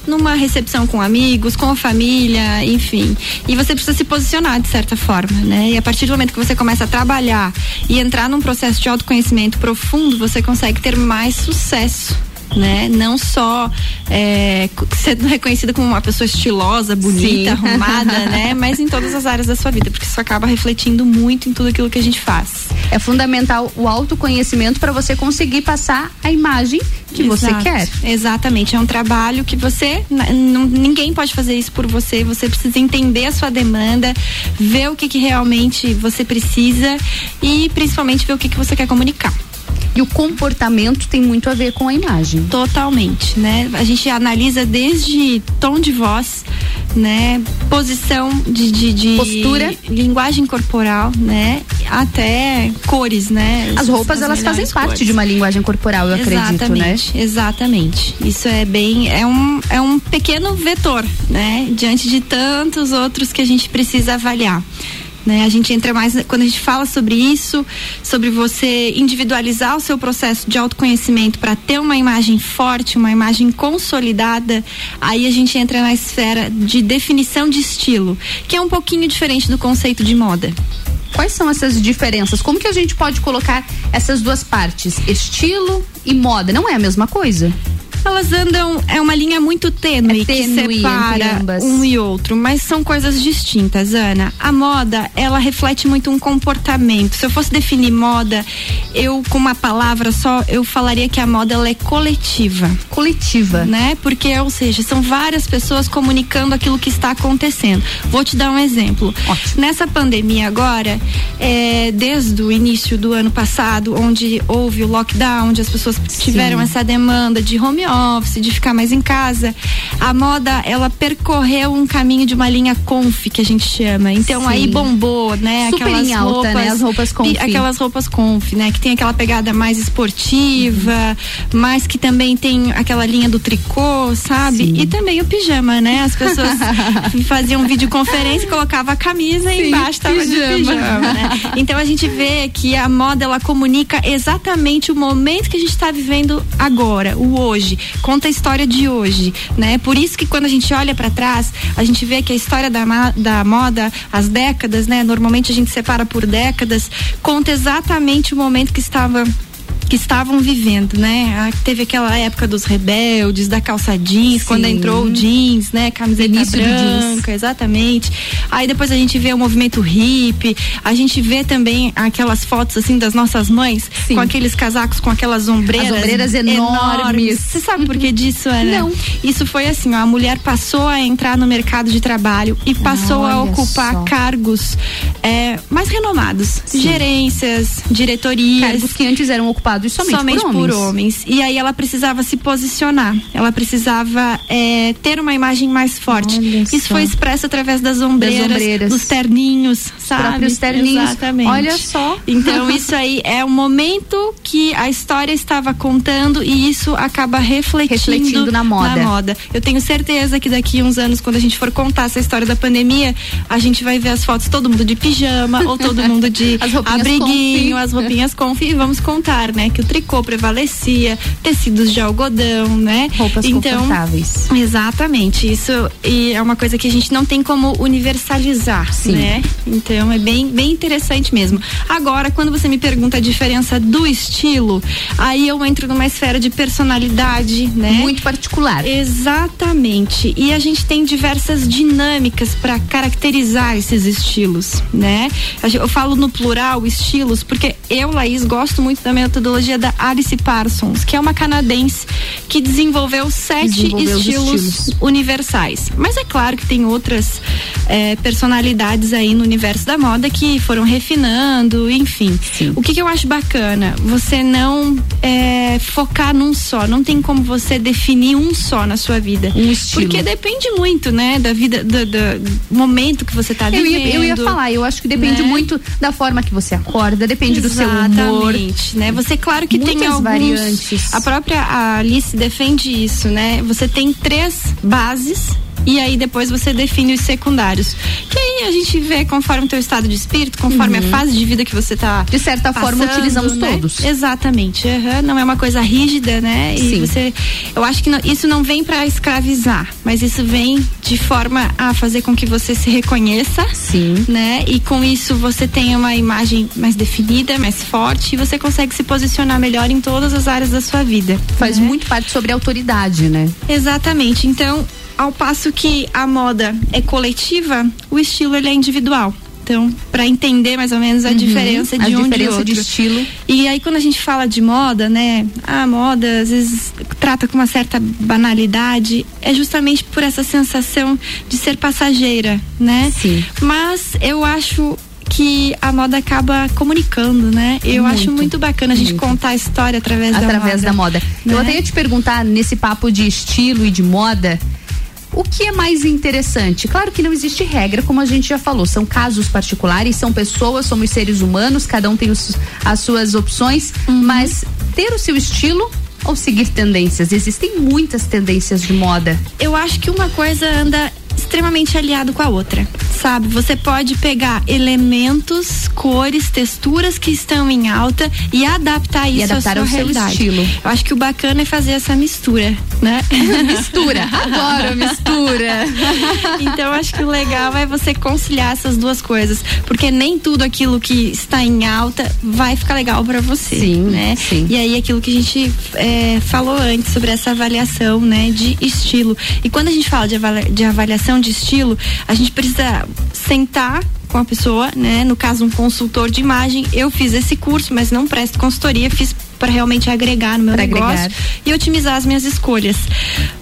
numa recepção com amigos, com a família, enfim. E você precisa se posicionar de certa forma, né? E a partir do momento que você começa a trabalhar e entrar num processo de autoconhecimento profundo, você consegue ter mais sucesso. Né? Não só é, sendo reconhecida como uma pessoa estilosa, bonita, Sim. arrumada, né? [LAUGHS] Mas em todas as áreas da sua vida, porque isso acaba refletindo muito em tudo aquilo que a gente faz. É fundamental o autoconhecimento para você conseguir passar a imagem que você Exato. quer. Exatamente, é um trabalho que você, não- ninguém pode fazer isso por você, você precisa entender a sua demanda, ver o que, que realmente você precisa e principalmente ver o que, que você quer comunicar. E o comportamento tem muito a ver com a imagem. Totalmente, né? A gente analisa desde tom de voz, né? Posição de, de, de- Postura. linguagem corporal, né? até cores, né? As roupas, elas fazem parte cores. de uma linguagem corporal, eu acredito, né? Exatamente, exatamente. Isso é bem, é um, é um pequeno vetor, né? Diante de tantos outros que a gente precisa avaliar. Né? A gente entra mais quando a gente fala sobre isso, sobre você individualizar o seu processo de autoconhecimento para ter uma imagem forte, uma imagem consolidada. Aí a gente entra na esfera de definição de estilo, que é um pouquinho diferente do conceito de moda. Quais são essas diferenças? Como que a gente pode colocar essas duas partes, estilo e moda? Não é a mesma coisa? Elas andam, é uma linha muito tênue, É tênue que separa um e outro, mas são coisas distintas, Ana. A moda, ela reflete muito um comportamento. Se eu fosse definir moda, eu com uma palavra só, eu falaria que a moda ela é coletiva. Coletiva. Né? Porque, ou seja, são várias pessoas comunicando aquilo que está acontecendo. Vou te dar um exemplo. Nessa pandemia agora, é, desde o início do ano passado, onde houve o lockdown, onde as pessoas tiveram essa demanda de home office, de ficar mais em casa, a moda ela percorreu um caminho de uma linha conf que a gente chama. Então Sim. aí bombou, né? Super aquelas em alta, roupas, né? As roupas conf. e Aquelas roupas conf, né? Que tem aquela pegada mais esportiva, mas que também tem aquela linha do tricô, sabe? E também o pijama, né? As pessoas [LAUGHS] faziam videoconferência, colocava a camisa e Sim, embaixo tava de pijama. pijama, né? Então a gente vê que a moda ela comunica exatamente o momento que a gente está vivendo agora, o hoje. Conta a história de hoje, né? Por isso que quando a gente olha para trás, a gente vê que a história da, da moda, as décadas, né? Normalmente a gente separa por décadas, conta exatamente o momento que estava que estavam vivendo, né? Ah, Teve aquela época dos rebeldes, da calça jeans, quando entrou o jeans, né? Camiseta Início branca, exatamente. Aí depois a gente vê o movimento hippie, a gente vê também aquelas fotos assim das nossas mães com aqueles casacos com aquelas ombreiras, As ombreiras enormes. Você sabe por que disso, Ana? Não. Isso foi assim, ó, a mulher passou a entrar no mercado de trabalho e passou a Olha ocupar só. cargos é, mais renomados, Sim. gerências, diretorias. Cargos que antes eram ocupados somente, por, homens. E aí ela precisava se posicionar. Ela precisava é, ter uma imagem mais forte. Isso só. foi expresso através das ombreiras, ombreiras. dos terninhos, sabe? próprios terninhos. Exatamente. Olha só. Então [LAUGHS] isso aí é o momento que a história estava contando e isso acaba refletindo, Refletindo na moda. Eu tenho certeza que daqui uns anos, quando a gente for contar essa história da pandemia, a gente vai ver as fotos todo mundo de pijama ou todo mundo de As abriguinho, conf. as roupinhas conf e vamos contar, né, que o tricô prevalecia, tecidos de algodão, né? Roupas então, confortáveis. Exatamente, isso e é uma coisa que a gente não tem como universalizar, Sim. né? Então é bem, bem interessante mesmo. Agora, quando você me pergunta a diferença do estilo, aí eu entro numa esfera de personalidade, né? Muito particular. Exatamente. E a gente tem diversas dinâmicas para caracterizar esses estilos, né? Eu falo no plural estilos porque eu, Laís, gosto muito da metodologia da Alice Parsons, que é uma canadense que desenvolveu sete Desenvolveu os estilos, estilos. universais. Mas é claro que tem outras eh, personalidades aí no universo da moda que foram refinando, enfim. O que, que eu acho bacana? Você não eh, focar num só. Não tem como você definir um só na sua vida. Um estilo. Porque depende muito, né? Da vida, do, do momento que você tá Eu vivendo. ia, eu ia falar, eu acho que depende né? muito da forma que você acorda, depende do seu humor. Exatamente, né? Você claro que tem Muitas alguns variantes. A própria Alice defende isso, né? Você tem três bases e aí depois você define os secundários. Que aí a gente vê conforme o teu estado de espírito, conforme Uhum. a fase de vida que você tá De certa forma, passando, utilizamos né? todos. Exatamente. aham, Não é uma coisa rígida, né? E Sim. você eu acho que não- isso não vem para escravizar, mas isso vem de forma a fazer com que você se reconheça, Sim. né? E com isso você tenha uma imagem mais definida, mais forte e você consegue se posicionar melhor em todas as áreas da sua vida. Faz né? muito parte sobre autoridade, né? Exatamente. Então, ao passo que a moda é coletiva, o estilo ele é individual. Então, para entender mais ou menos a Uhum, diferença a de um diferença de de outro. estilo. E aí quando a gente fala de moda, né? A moda às vezes trata com uma certa banalidade, é justamente por essa sensação de ser passageira, né? Sim. Mas eu acho que a moda acaba comunicando, né? Eu Muito, acho muito bacana a gente muito. contar a história através, da moda. através da moda. Eu né? até ia te perguntar nesse papo de estilo e de moda, o que é mais interessante? Claro que não existe regra, como a gente já falou, são casos particulares, são pessoas, somos seres humanos, cada um tem os, as suas opções, Uhum. mas ter o seu estilo ou seguir tendências? Existem muitas tendências de moda. Eu acho que uma coisa anda extremamente aliado com a outra, sabe? Você pode pegar elementos, cores, texturas que estão em alta e adaptar isso adaptar à sua ao seu realidade. estilo. Eu acho que o bacana é fazer essa mistura, né? [LAUGHS] mistura, adoro mistura. [LAUGHS] então acho que o legal é você conciliar essas duas coisas, porque nem tudo aquilo que está em alta vai ficar legal para você, Sim, né? sim. E aí aquilo que a gente é, falou antes sobre essa avaliação, né, de estilo. E quando a gente fala de, avalia- de avaliação de estilo, a gente precisa sentar com a pessoa, né? No caso, um consultor de imagem. Eu fiz esse curso, mas não presto consultoria, fiz para realmente agregar no meu Pra negócio agregar. e otimizar as minhas escolhas.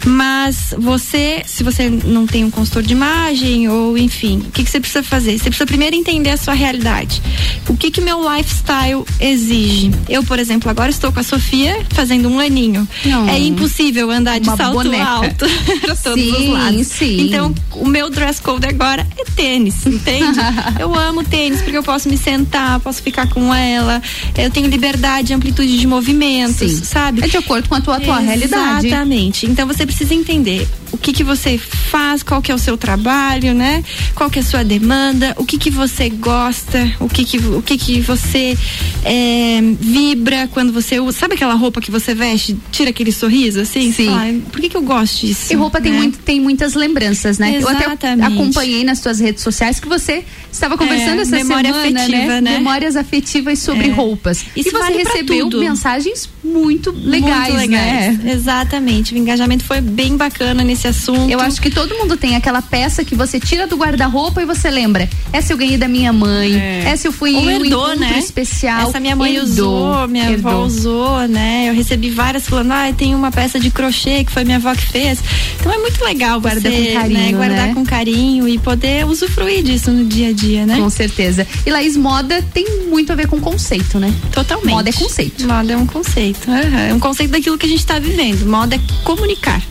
Mas você, se você não tem um consultor de imagem ou enfim, o que, que você precisa fazer? Você precisa primeiro entender a sua realidade. O que que meu lifestyle exige? Eu, por exemplo, agora estou com a Sofia fazendo um aninho. Não. É impossível andar de salto boneca. alto [LAUGHS] para todos Sim, os lados. sim. Então, o meu dress code agora é tênis, entende? [LAUGHS] eu amo tênis porque eu posso me sentar, posso ficar com ela, eu tenho liberdade, amplitude de movimentos, Sim. sabe? É de acordo com a tua atual realidade. Exatamente. Então você precisa entender o que que você faz, qual que é o seu trabalho, né? Qual que é a sua demanda, o que que você gosta, o que que, o que, que você é, vibra quando você usa. Sabe aquela roupa que você veste, tira aquele sorriso assim? Sim. Fala, "Ai, por que que eu gosto disso? E roupa tem, né? muito, tem muitas lembranças, né? Eu até Exatamente. acompanhei nas tuas redes sociais que você estava conversando É, essa memória semana, afetiva, né? Memórias afetivas sobre É. roupas. Isso e você vale recebeu mensagens muito legais, Muito legais. né? Exatamente. O engajamento foi bem bacana nesse assunto. Eu acho que todo mundo tem aquela peça que você tira do guarda-roupa e você lembra. Essa eu ganhei da minha mãe. Essa eu fui Ou um herdou, encontro né? especial. Essa minha mãe Herdou, usou, minha avó herdou. usou, né? Eu recebi várias falando, ah, tem uma peça de crochê que foi minha avó que fez. Então é muito legal Guarda você, com carinho, né, guardar né? com carinho e poder usufruir disso no dia a dia, né? Com certeza. E Laís, moda tem muito a ver com conceito, né? Totalmente. Moda é conceito. Moda é um conceito. aham. É um conceito daquilo que a gente está vivendo. Moda é comunicar,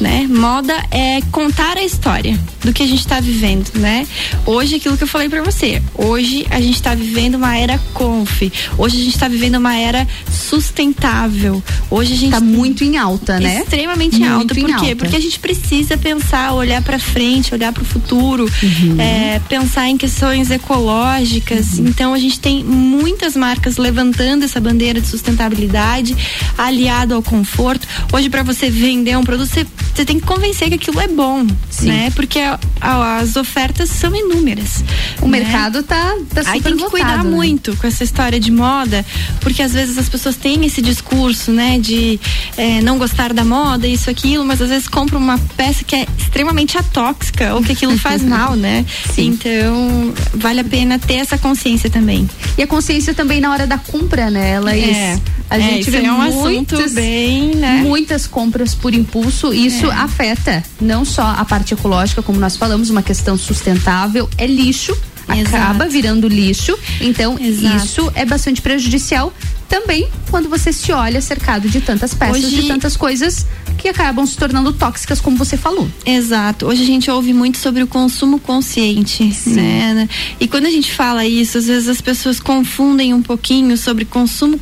né? Moda é contar a história do que a gente está vivendo, né? Hoje, aquilo que eu falei para você. Hoje a gente está vivendo uma era conf. Hoje a gente está vivendo uma era sustentável. Hoje a gente Tá muito em alta, né? Extremamente Muito alta. em Por quê? alta. Porque a gente precisa pensar, olhar para frente, olhar para o futuro, Uhum. é, pensar em questões ecológicas. Uhum. Então a gente tem muitas marcas levantando essa bandeira de sustentabilidade, aliado ao conforto. Hoje para você vender um produto, você, você tem que convencer que aquilo é bom, né? Porque a- a- as ofertas são inúmeras. O né? mercado tá, tá super Aí tem que cuidar lotado, né? muito com essa história de moda, porque às vezes as pessoas têm esse discurso, né, de eh, não gostar da moda, isso, aquilo, mas às vezes compram uma peça que é extremamente atóxica ou que aquilo faz [LAUGHS] mal, né? Então, vale a pena ter essa consciência também. E a consciência também na hora da compra, né, Laís? É. A É, gente vê é um muitas, assunto bem, né? muitas compras por impulso. Isso É. afeta não só a parte ecológica, como nós falamos, uma questão sustentável, é lixo. Acaba virando lixo, então Exato. isso é bastante prejudicial também quando você se olha cercado de tantas peças, Hoje- de tantas coisas que acabam se tornando tóxicas, como você falou. Exato. Hoje a gente ouve muito sobre o consumo consciente, né? E quando a gente fala isso, às vezes as pessoas confundem um pouquinho sobre consumo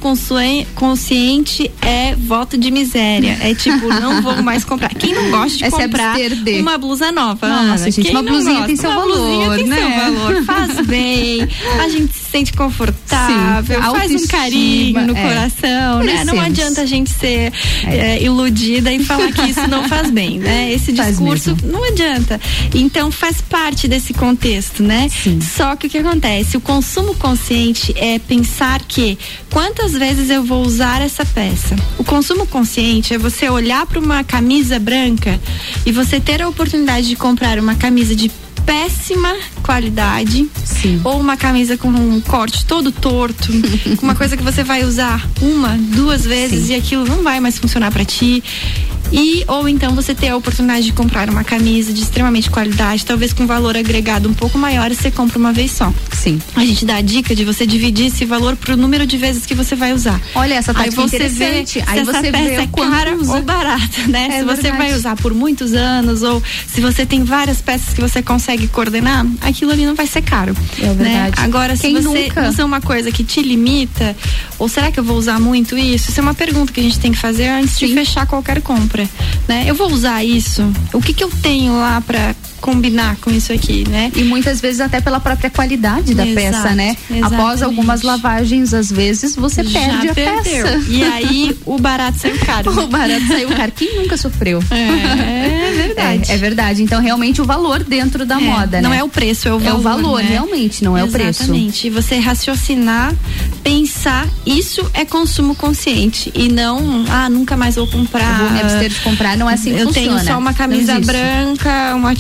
consciente é voto de miséria. É tipo, [LAUGHS] não vou mais comprar. Quem não gosta de É se comprar abster de. uma blusa nova? Nossa, Ana? gente, uma blusinha gosta? tem seu Uma blusinha valor, tem né? seu valor. Faz bem, [LAUGHS] a gente sente confortável, Sim, faz um carinho no é. coração, né? Não adianta a gente ser é, iludida e falar que isso não faz bem, né? [LAUGHS] Esse Faz discurso mesmo. não adianta. Então faz parte desse contexto, né? Só que o que acontece? O consumo consciente é pensar que quantas vezes eu vou usar essa peça. O consumo consciente é você olhar para uma camisa branca e você ter a oportunidade de comprar uma camisa de péssima qualidade ou uma camisa com um corte todo torto, [LAUGHS] uma coisa que você vai usar uma, duas vezes e aquilo não vai mais funcionar para ti. E ou então você ter a oportunidade de comprar uma camisa de extremamente qualidade, talvez com valor agregado um pouco maior, e você compra uma vez só. Sim. A gente dá a dica de você dividir esse valor pro número de vezes que você vai usar. Olha, essa Aí tática você vê interessante. se Aí essa você peça vê é cara usa. ou barata, né? É se você verdade. vai usar por muitos anos ou se você tem várias peças que você consegue coordenar, aquilo ali não vai ser caro. É né? verdade. Agora, se Quem você nunca? usa uma coisa que te limita, ou será que eu vou usar muito isso? Isso é uma pergunta que a gente tem que fazer antes de fechar qualquer compra, né? Eu vou usar isso? O que que eu tenho lá pra combinar com isso aqui, né? E muitas vezes até pela própria qualidade da Exato, peça, né? Após exatamente. algumas lavagens, às vezes, você Já perde a perdeu. peça. E aí, o barato saiu caro. [LAUGHS] o barato saiu caro. Quem nunca sofreu? É, verdade. É, é verdade. Então, realmente, o valor dentro da É, moda, Não né? é o preço, é o É valor. o valor, né? realmente, não é o preço. Exatamente. Você raciocinar, pensar, isso é consumo consciente. E não, ah, nunca mais vou comprar. Eu vou me abster de comprar, não é assim que Eu funciona. tenho só uma camisa branca, uma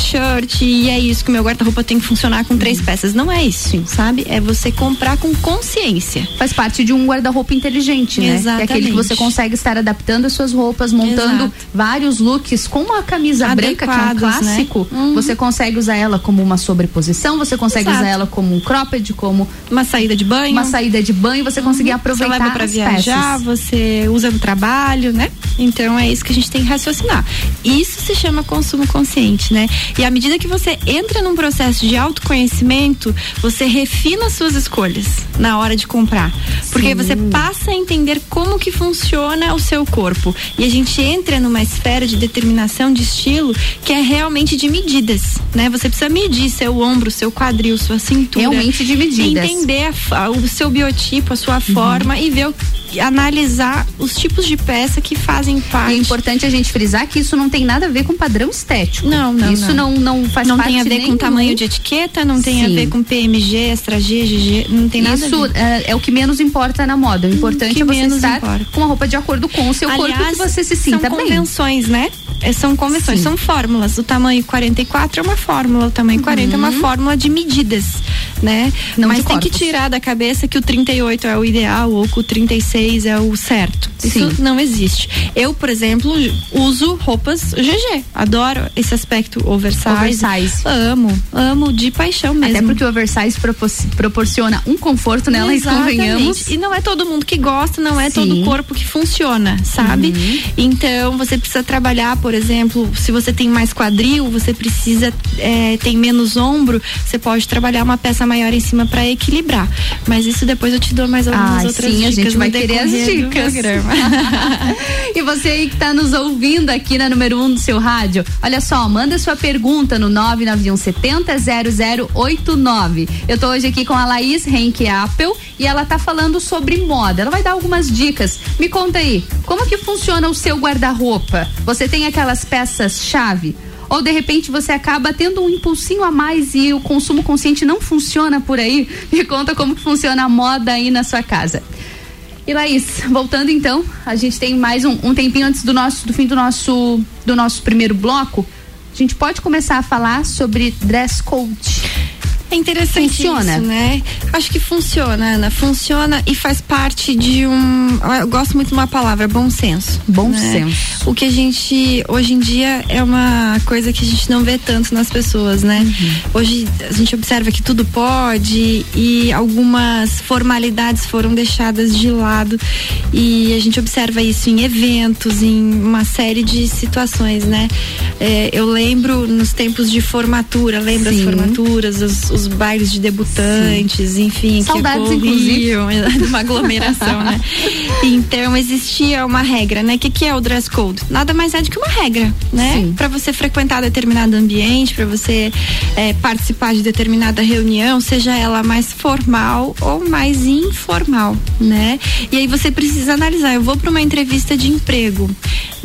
e é isso que o meu guarda-roupa tem que funcionar com Uhum. três peças. Não é isso, sabe? É você comprar com consciência. Faz parte de um guarda-roupa inteligente, né? Que é aquele que Exatamente. você consegue estar adaptando as suas roupas, montando Exato. vários looks com uma camisa branca, que é um Adequados, né? clássico. Você consegue usar ela como uma sobreposição, você consegue Exato. usar ela como um cropped, como uma saída de banho. Uma saída de banho, você conseguir aproveitar Você leva para as viajar, peças. você usa no trabalho, né? Então é isso que a gente tem que raciocinar. Isso se chama consumo consciente, né? E à medida que você entra num processo de autoconhecimento, você refina as suas escolhas na hora de comprar. Porque você passa a entender como que funciona o seu corpo. E a gente entra numa esfera de determinação de estilo que é realmente de medidas, né? Você precisa medir seu ombro, seu quadril, sua cintura. Realmente de medidas. Entender a o seu biotipo, a sua Uhum. forma e ver o- analisar os tipos de peça que fazem parte. É importante a gente frisar que isso não tem nada a ver com padrão estético. Não, não. Isso não, não, faz não parte tem a ver com tamanho de etiqueta, não tem a Sim. ver com PMG, extra G, GG, não tem nada Isso a ver. é, é o que menos importa na moda. O importante que é você estar importa. com a roupa de acordo com o seu corpo Aliás, que você se sinta são bem. convenções, né? É, São convenções, Sim. são fórmulas. O tamanho 44 é uma fórmula, o tamanho 40 é uma fórmula de medidas, né? Não Mas tem que corpos. tirar da cabeça que o 38 é o ideal ou que o 36 é o certo. Isso Sim. não existe. Eu, por exemplo, uso roupas GG. Adoro esse aspecto oversize. Oversize. Amo, amo de paixão mesmo. Até porque o oversize propor- proporciona um conforto nela, e convenhamos. E não é todo mundo que gosta, não é Sim. todo corpo que funciona, sabe? Uhum. Então você precisa trabalhar, por exemplo, se você tem mais quadril, você precisa é, tem menos ombro, você pode trabalhar uma peça maior em cima para equilibrar. Mas isso depois eu te dou mais algumas Ai, outras sim, a dicas gente no vai querer as dicas. [LAUGHS] e você aí que tá nos ouvindo aqui na número 1 um do seu rádio, olha só, manda sua pergunta no 991 70 0089. Eu tô hoje aqui com a Laís Henke Apple e ela tá falando sobre moda. Ela vai dar algumas dicas. Me conta aí, como que funciona o seu guarda-roupa? Você tem aquelas peças-chave? Ou de repente você acaba tendo um impulsinho a mais e o consumo consciente não funciona por aí? [LAUGHS] Me conta como que funciona a moda aí na sua casa. E Laís, voltando então, a gente tem mais um, um tempinho antes do nosso do fim do nosso do nosso primeiro bloco. A gente pode começar a falar sobre dress code. É interessante Funciona? isso, né? Acho que funciona, Ana. Funciona e faz parte de um. Eu gosto muito de uma palavra, bom senso. Bom né? senso. O que a gente, hoje em dia, é uma coisa que a gente não vê tanto nas pessoas, né? Uhum. Hoje a gente observa que tudo pode e algumas formalidades foram deixadas de lado. E a gente observa isso em eventos, em uma série de situações, né? É, eu lembro nos tempos de formatura, lembra as Sim. formaturas, os, os bailes de debutantes, enfim, Saudades, que ocorriam, [LAUGHS] uma aglomeração, né? [LAUGHS] Então existia uma regra, né? O que, que é o dress code? Nada mais é do que uma regra, né? Para você frequentar determinado ambiente, para você é, participar de determinada reunião, seja ela mais formal ou mais informal, né? E aí você precisa analisar. Eu vou para uma entrevista de emprego.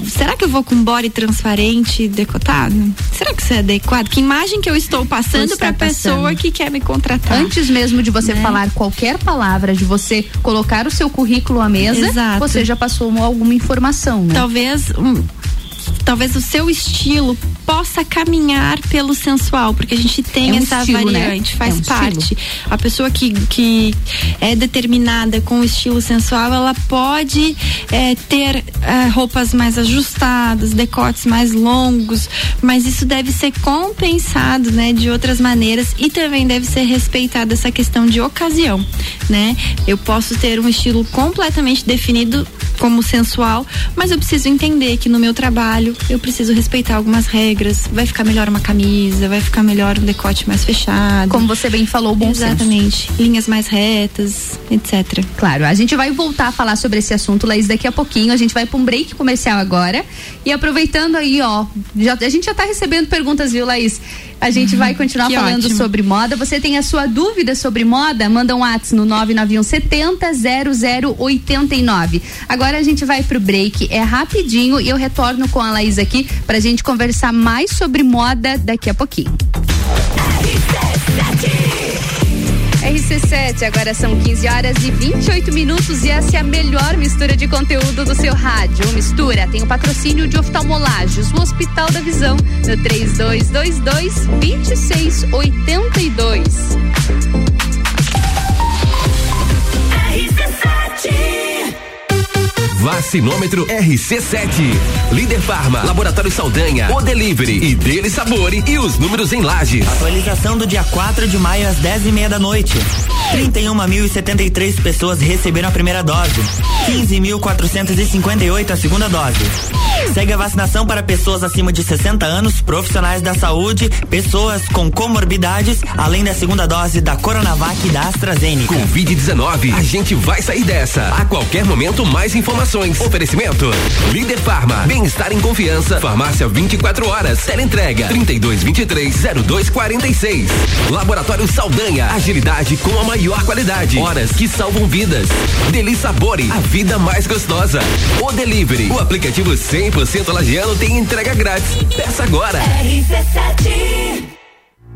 Será que eu vou com body transparente decotado? Será que isso é adequado? Que imagem que eu estou passando para a pessoa passando. que quer me contratar? Antes mesmo de você Né? falar qualquer palavra, de você colocar o seu currículo à mesa, Exato. você já passou alguma informação, né? talvez um, talvez o seu estilo possa caminhar pelo sensual, porque a gente tem É um essa estilo, né? variante, faz É um parte. A pessoa que, que é determinada com o estilo sensual, ela pode é, ter é, roupas mais ajustadas, decotes mais longos, mas isso deve ser compensado, né, de outras maneiras e também deve ser respeitada essa questão de ocasião, né? Eu posso ter um estilo completamente definido como sensual, mas eu preciso entender que no meu trabalho eu preciso respeitar algumas regras. Vai ficar melhor uma camisa, vai ficar melhor um decote mais fechado. Como você bem falou, bom senso. Exatamente. Linhas mais retas, etc. Claro, a gente vai voltar a falar sobre esse assunto, Laís, daqui a pouquinho. A gente vai para um break comercial agora. E aproveitando aí, ó, já, a gente já tá recebendo perguntas, viu, Laís? A gente vai continuar que falando ótimo. sobre moda. Você tem a sua dúvida sobre moda? Manda um WhatsApp no 991 70 0089. Agora a gente vai pro break, é rapidinho e eu retorno com a Laís aqui pra gente conversar mais sobre moda daqui a pouquinho. RC7, agora são 15 horas e 28 minutos e essa é a melhor mistura de conteúdo do seu rádio. Mistura tem o patrocínio de oftalmolagens, o Hospital da Visão, no 3222 2682. Vacinômetro RC7. Líder Farma, Laboratório Saldanha, O Delivery e Dele Sabore e os números em lajes. Atualização do dia 4 de maio às 10 e meia da noite. 31.073 pessoas receberam a primeira dose. 15.458 a segunda dose. Segue a vacinação para pessoas acima de 60 anos, profissionais da saúde, pessoas com comorbidades, além da segunda dose da Coronavac e da AstraZeneca. Covid-19, a gente vai sair dessa. A qualquer momento, mais informações. Oferecimento: Líder Farma, bem-estar em confiança. Farmácia 24 horas. Teleentrega 3223-0246. Laboratório Saldanha, agilidade com a maior qualidade. Horas que salvam vidas. Deli Sabore, a vida mais gostosa. O Delivery, o aplicativo 100% lagiano tem entrega grátis. Peça agora.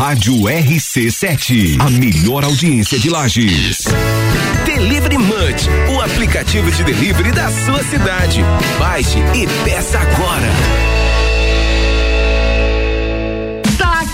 Rádio RC7, a melhor audiência de Lages. Delivery Munch, o aplicativo de delivery da sua cidade. Baixe e peça agora.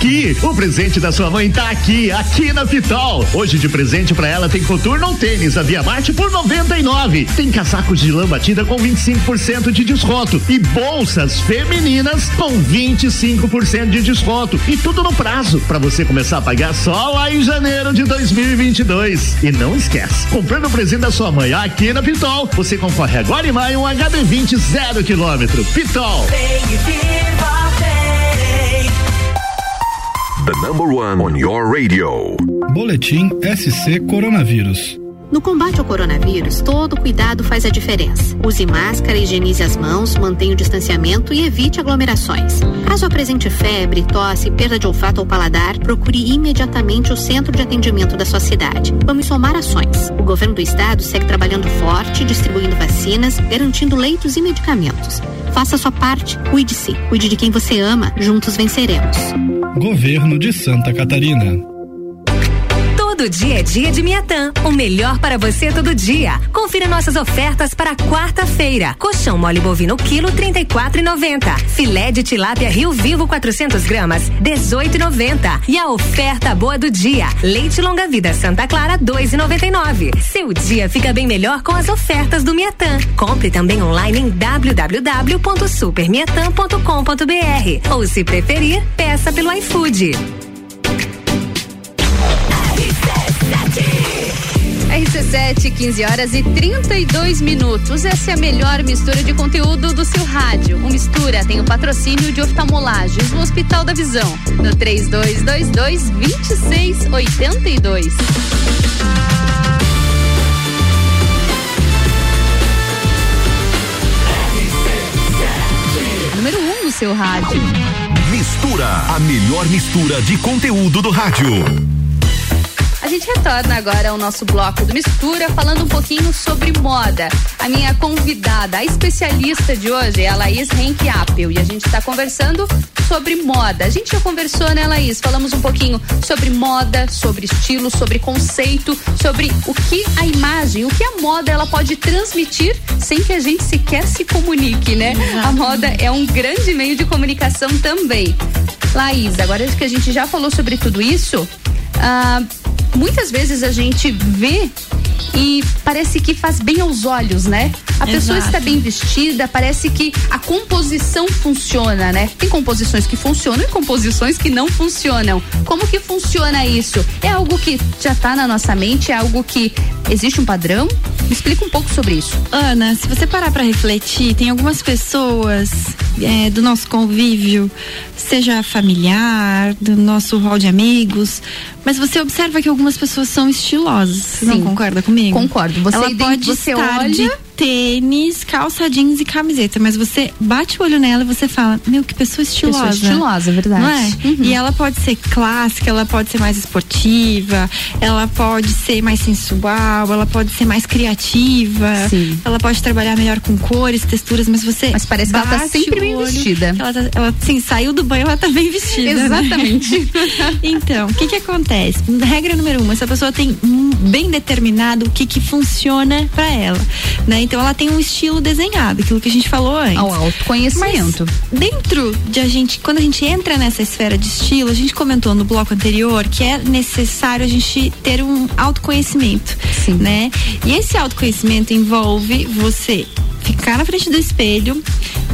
Aqui, o presente da sua mãe tá aqui, aqui na Pitol. Hoje de presente pra ela tem coturno tênis da Via Marte por 99. Tem casacos de lã batida com 25% de desconto e bolsas femininas com 25% de desconto e tudo no prazo pra você começar a pagar só lá em janeiro de 2022. E não esquece, comprando o presente da sua mãe aqui na Pitol, você concorre agora em maio um HB20 zero quilômetro. Pitol. The number one on your radio. Boletim SC Coronavírus. No combate ao coronavírus, todo cuidado faz a diferença. Use máscara, higienize as mãos, mantenha o distanciamento e evite aglomerações. Caso apresente febre, tosse, perda de olfato ou paladar, procure imediatamente o centro de atendimento da sua cidade. Vamos somar ações. O governo do estado segue trabalhando forte, distribuindo vacinas, garantindo leitos e medicamentos. Faça a sua parte, cuide-se, cuide de quem você ama, juntos venceremos. Governo de Santa Catarina. Todo dia é dia de Miatã. O melhor para você todo dia. Confira nossas ofertas para quarta-feira. Colchão mole bovino quilo 34,90. Filé de tilápia Rio Vivo 400 gramas 18,90. E a oferta boa do dia. Leite longa vida Santa Clara 2,99. Seu dia fica bem melhor com as ofertas do Miatã. Compre também online em www.supermiatã.com.br ou se preferir, peça pelo iFood. RC7, 15 horas e 32 minutos. Essa é a melhor mistura de conteúdo do seu rádio. O Mistura tem o patrocínio de oftalmolagens no Hospital da Visão, no 3222 2682. Número 1 um no seu rádio. Mistura, a melhor mistura de conteúdo do rádio. A gente retorna agora ao nosso bloco do Mistura, falando um pouquinho sobre moda. A minha convidada, a especialista de hoje é a Laís Henk Appel e a gente está conversando sobre moda. A gente já conversou, né, Laís? Falamos um pouquinho sobre moda, sobre estilo, sobre conceito, sobre o que a imagem, o que a moda ela pode transmitir sem que a gente sequer se comunique, né? A moda é um grande meio de comunicação também. Laís, agora que a gente já falou sobre tudo isso, ah, muitas vezes a gente vê e parece que faz bem aos olhos, né? A pessoa Exato. está bem vestida, parece que a composição funciona, né? Tem composições que funcionam e composições que não funcionam. Como que funciona isso? É algo que já está na nossa mente? É algo que existe um padrão? Me explica um pouco sobre isso. Ana, se você parar para refletir, tem algumas pessoas é, do nosso convívio, seja familiar, do nosso hall de amigos, mas você observa que algumas pessoas são estilosas. Você não Sim. concorda comigo? Concordo. Você Ela pode você estar olha- de tênis, calça jeans e camiseta, mas você bate o olho nela e você fala, meu, que pessoa estilosa. Pessoa estilosa, é verdade. Não é? Uhum. E ela pode ser clássica, ela pode ser mais esportiva, ela pode ser mais sensual, ela pode ser mais criativa, Sim. ela pode trabalhar melhor com cores, texturas, mas você. Mas parece que ela tá sempre bem vestida. Ela, tá, ela sim, saiu do banho, ela tá bem vestida. né? Exatamente. [LAUGHS] então, o que que acontece? Regra número um, essa pessoa tem bem determinado o que que funciona pra ela, né? Então ela tem um estilo desenhado, aquilo que a gente falou antes. Ao autoconhecimento. Mas dentro de a gente, quando a gente entra nessa esfera de estilo, a gente comentou no bloco anterior que é necessário a gente ter um autoconhecimento, né? E esse autoconhecimento envolve você ficar na frente do espelho,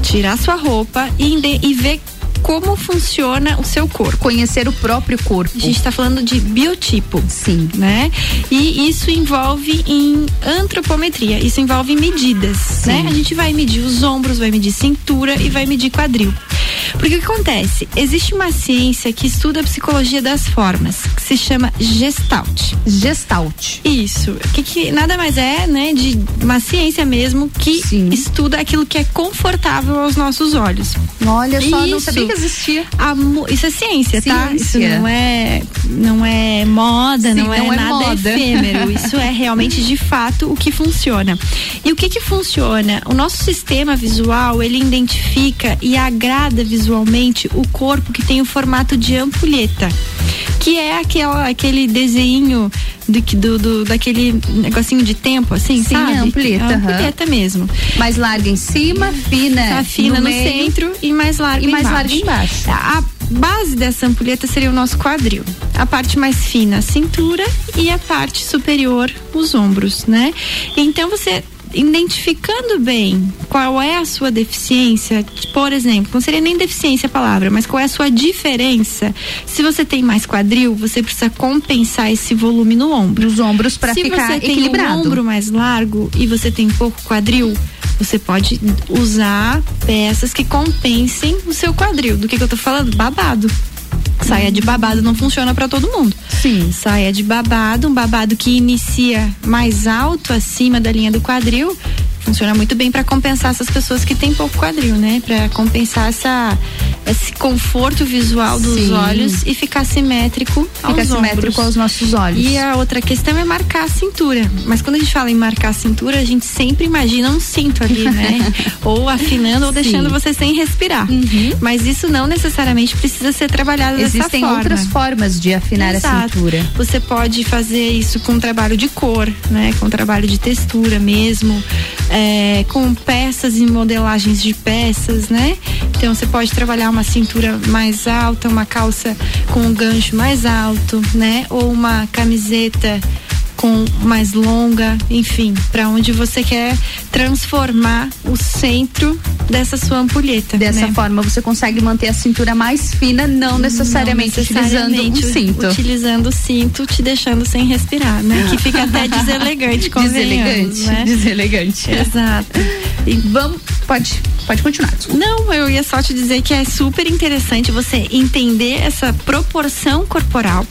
tirar sua roupa e, e ver como funciona o seu corpo. Conhecer o próprio corpo. A gente está falando de biotipo. Sim. Né? E isso envolve em antropometria, isso envolve medidas, né? A gente vai medir os ombros, vai medir cintura e vai medir quadril. Porque o que acontece? Existe uma ciência que estuda a psicologia das formas, que se chama Gestalt. Gestalt. Isso. Que, que nada mais é, né, de uma ciência mesmo que estuda aquilo que é confortável aos nossos olhos. Olha só, não Isso. sabia que existia. A isso é ciência, tá? Isso Ciência. não é, não é moda, Sim, não, é não é nada moda. efêmero. [LAUGHS] Isso é realmente de fato o que funciona. E o que que funciona? O nosso sistema visual, ele identifica e agrada visualmente o corpo que tem o formato de ampulheta. Que é aquela, aquele desenho do, do, do- daquele negocinho de tempo, assim, Sim, sabe? a ampulheta, aham. ampulheta mesmo. Mais larga em cima, fina. Tá fina no, meio. centro e mais larga E mais embaixo. larga embaixo. A base dessa ampulheta seria o nosso quadril. A parte mais fina, a cintura e a parte superior, os ombros, né? Então você identificando bem qual é a sua deficiência, por exemplo, não seria nem deficiência a palavra, mas qual é a sua diferença. Se você tem mais quadril, você precisa compensar esse volume no ombro. Nos ombros Se ficar você tem equilibrado. um ombro mais largo e você tem pouco quadril, você pode usar peças que compensem o seu quadril. Do que, que eu tô falando? Babado. Saia de babado não funciona para todo mundo. Sim. Saia de babado, um babado que inicia mais alto acima da linha do quadril, funciona muito bem para compensar essas pessoas que têm pouco quadril, né? Para compensar essa esse conforto visual dos Sim. olhos e ficar simétrico aos Fica simétrico ombros. aos nossos olhos. E a outra questão é marcar a cintura. Mas quando a gente fala em marcar a cintura, a gente sempre imagina um cinto ali, né? [LAUGHS] ou afinando ou Sim. deixando você sem respirar. Mas isso não necessariamente precisa ser trabalhado dessa Existem forma. outras formas de afinar a Exato. cintura. Você pode fazer isso com trabalho de cor, né? Com trabalho de textura mesmo, é, com peças e modelagens de peças, né? Então você pode trabalhar uma cintura mais alta, uma calça com um gancho mais alto, né? Ou uma camiseta com mais longa, enfim, para onde você quer transformar o centro dessa sua ampulheta. Dessa né? forma você consegue manter a cintura mais fina, não necessariamente, Não necessariamente utilizando um cinto. Utilizando o cinto, te deixando sem respirar, né? Que fica até [LAUGHS] deselegante, Deselegante, né? deselegante. Exato. E vamos, pode, pode continuar. desculpa. Não, eu ia só te dizer que é super interessante você entender essa proporção corporal.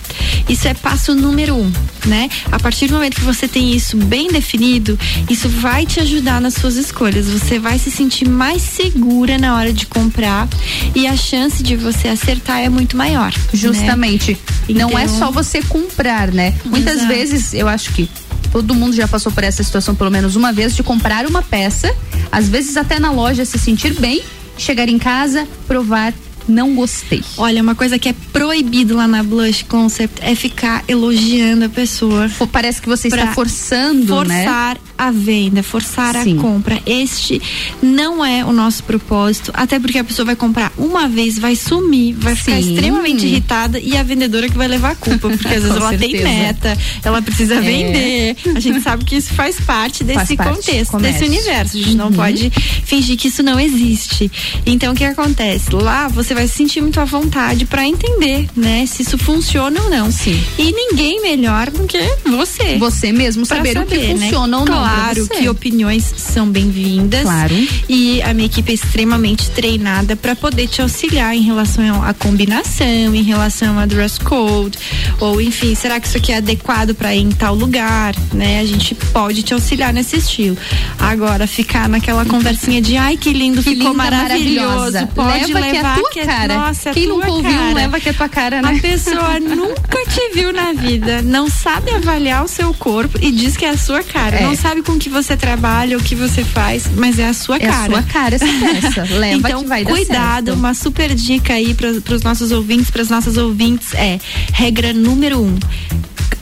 Isso é passo número um, né? A partir do momento que você tem isso bem definido, isso vai te ajudar nas suas escolhas. Você vai se sentir mais segura na hora de comprar e a chance de você acertar é muito maior. né? Justamente. Não é Então- só você comprar, né? Muitas Exato. vezes, eu acho que todo mundo já passou por essa situação pelo menos uma vez de comprar uma peça, às vezes até na loja se sentir bem, chegar em casa, provar, não gostei. Olha, uma coisa que é proibido lá na Blush Concept é ficar elogiando a pessoa. Parece que você está forçando, né? forçar a venda, forçar Sim. a compra. Este não é o nosso propósito, até porque a pessoa vai comprar uma vez, vai sumir, vai ficar Sim. extremamente irritada e a vendedora que vai levar a culpa, porque às [LAUGHS] vezes ela tem certeza. meta, ela precisa É. vender. A gente [LAUGHS] sabe que isso faz parte desse Faz parte, contexto, comércio. desse universo. A gente não Uhum. pode fingir que isso não existe. Então o que acontece? Lá você vai se sentir muito à vontade para entender, né, se isso funciona ou não. Sim. E ninguém melhor do que você. Você mesmo Pra saber, o que saber, né? funciona ou não. pra Claro você. que opiniões são bem-vindas. Claro. E a minha equipe é extremamente treinada para poder te auxiliar em relação à combinação, em relação a dress code, ou enfim, será que isso aqui é adequado para ir em tal lugar, né? A gente pode te auxiliar nesse estilo. Agora ficar naquela conversinha de ai que lindo, Que ficou maravilhoso, pode Leva que é levar tua que é- cara. nossa, é Quem nunca ouviu, cara. leva que é tua cara, né? A pessoa [LAUGHS] nunca te viu na vida, não sabe avaliar o seu corpo e diz que é a sua cara. É. Não sabe com que você trabalha, o que você faz, mas é a sua É a cara. sua cara essa peça. [LAUGHS] Leva então, que vai dar cuidado, certo. uma super dica aí para os nossos ouvintes, para as nossas ouvintes é regra número um: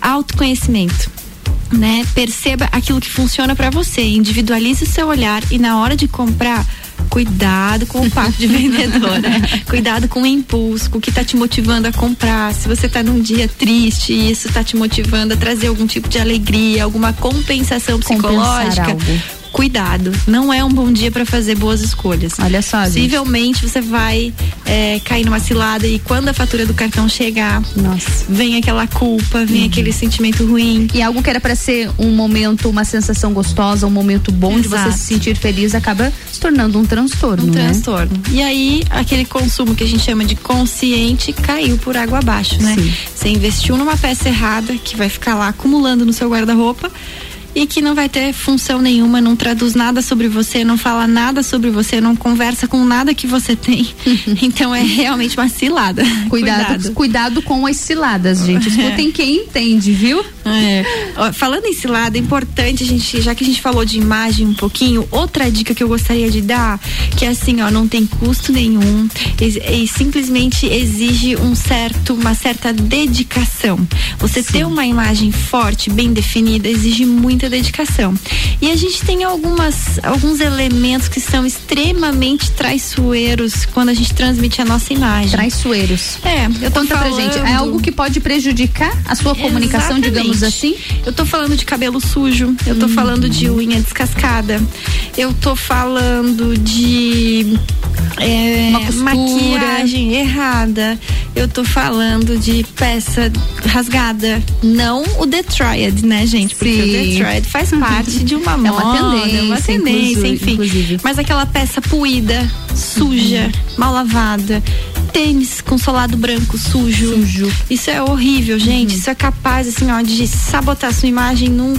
autoconhecimento. Né? Perceba aquilo que funciona para você, individualize o seu olhar e na hora de comprar, cuidado com o papo de vendedora. [LAUGHS] cuidado com o impulso, com o que tá te motivando a comprar. Se você tá num dia triste e isso tá te motivando a trazer algum tipo de alegria, alguma compensação psicológica. Cuidado. Não é um bom dia para fazer boas escolhas. Olha só, gente. Possivelmente você vai é, cair numa cilada e quando a fatura do cartão chegar, Nossa. vem aquela culpa, vem aquele sentimento ruim. E algo que era para ser um momento, uma sensação gostosa, um momento bom de você Exato. se sentir feliz, acaba se tornando um transtorno, Um né? transtorno. E aí, aquele consumo que a gente chama de consciente caiu por água abaixo, né? Sim. Você investiu numa peça errada que vai ficar lá acumulando no seu guarda-roupa e que não vai ter função nenhuma, não traduz nada sobre você, não fala nada sobre você, não conversa com nada que você tem. [LAUGHS] então é realmente uma cilada. Cuidado, cuidado, com as ciladas, gente. [LAUGHS] Escutem quem entende, viu? É. Ó, Falando em cilada, é importante a gente, já que a gente falou de imagem um pouquinho, outra dica que eu gostaria de dar, que é assim, ó, não tem custo nenhum e, e simplesmente exige um certo, uma certa dedicação. Você ter uma imagem forte, bem definida, exige muita dedicação. E a gente tem algumas, alguns elementos que são extremamente traiçoeiros quando a gente transmite a nossa imagem. Traiçoeiros. É, eu tô Conta pra falando... gente, é algo que pode prejudicar a sua comunicação, Exatamente. Assim? Eu tô falando de cabelo sujo, eu tô falando de unha descascada, eu tô falando de é, Uma maquiagem errada, eu tô falando de peça rasgada. Não o Triad, né, gente? Porque Sim. o Triad faz parte de uma [LAUGHS] uma moda, é uma tendência, tendência, inclusive- enfim. inclusive. Mas aquela peça puída, suja, mal lavada, tênis com solado branco sujo. Sujo. Isso é horrível, gente. Isso é capaz, assim, ó, de sabotar a sua imagem num,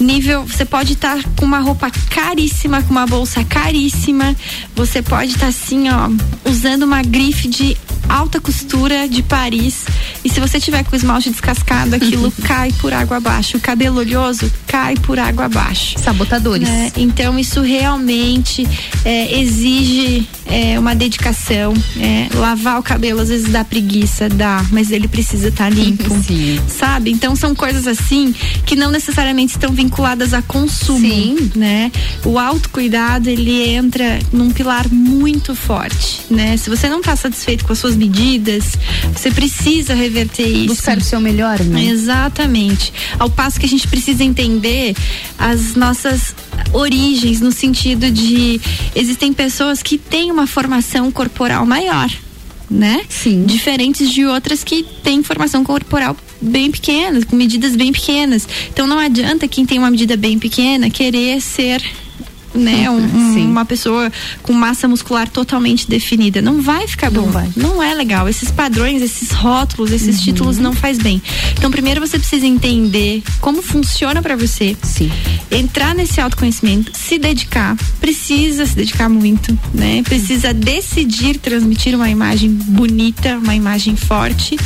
nível, você pode estar tá com uma roupa caríssima, com uma bolsa caríssima, você pode estar tá, assim, ó, usando uma grife de alta costura de Paris. E se você tiver com o esmalte descascado, aquilo [LAUGHS] cai por água abaixo. O cabelo oleoso cai por água abaixo. Sabotadores. É, então isso realmente é, exige é, uma dedicação. É, lavar o cabelo às vezes dá preguiça, dá, mas ele precisa estar tá limpo. [LAUGHS] Sim. Sabe? Então são coisas assim que não necessariamente estão vinculadas a consumo. Sim. Né? O autocuidado ele entra num pilar muito forte. Né? Se você não está satisfeito com as suas medidas, você precisa reverter isso. Buscar o seu melhor, né? Exatamente. Ao passo que a gente precisa entender as nossas origens no sentido de existem pessoas que têm uma formação corporal maior, né? Sim. Diferentes de outras que têm formação corporal bem pequena, com medidas bem pequenas. Então não adianta quem tem uma medida bem pequena querer ser né, um, um, uma pessoa com massa muscular totalmente definida. Não vai ficar bom. Não, vai. não é legal. Esses padrões, esses rótulos, esses uhum. títulos não faz bem. Então, primeiro você precisa entender como funciona para você. Sim. Entrar nesse autoconhecimento, se dedicar, precisa se dedicar muito, né? Precisa decidir transmitir uma imagem bonita, uma imagem forte,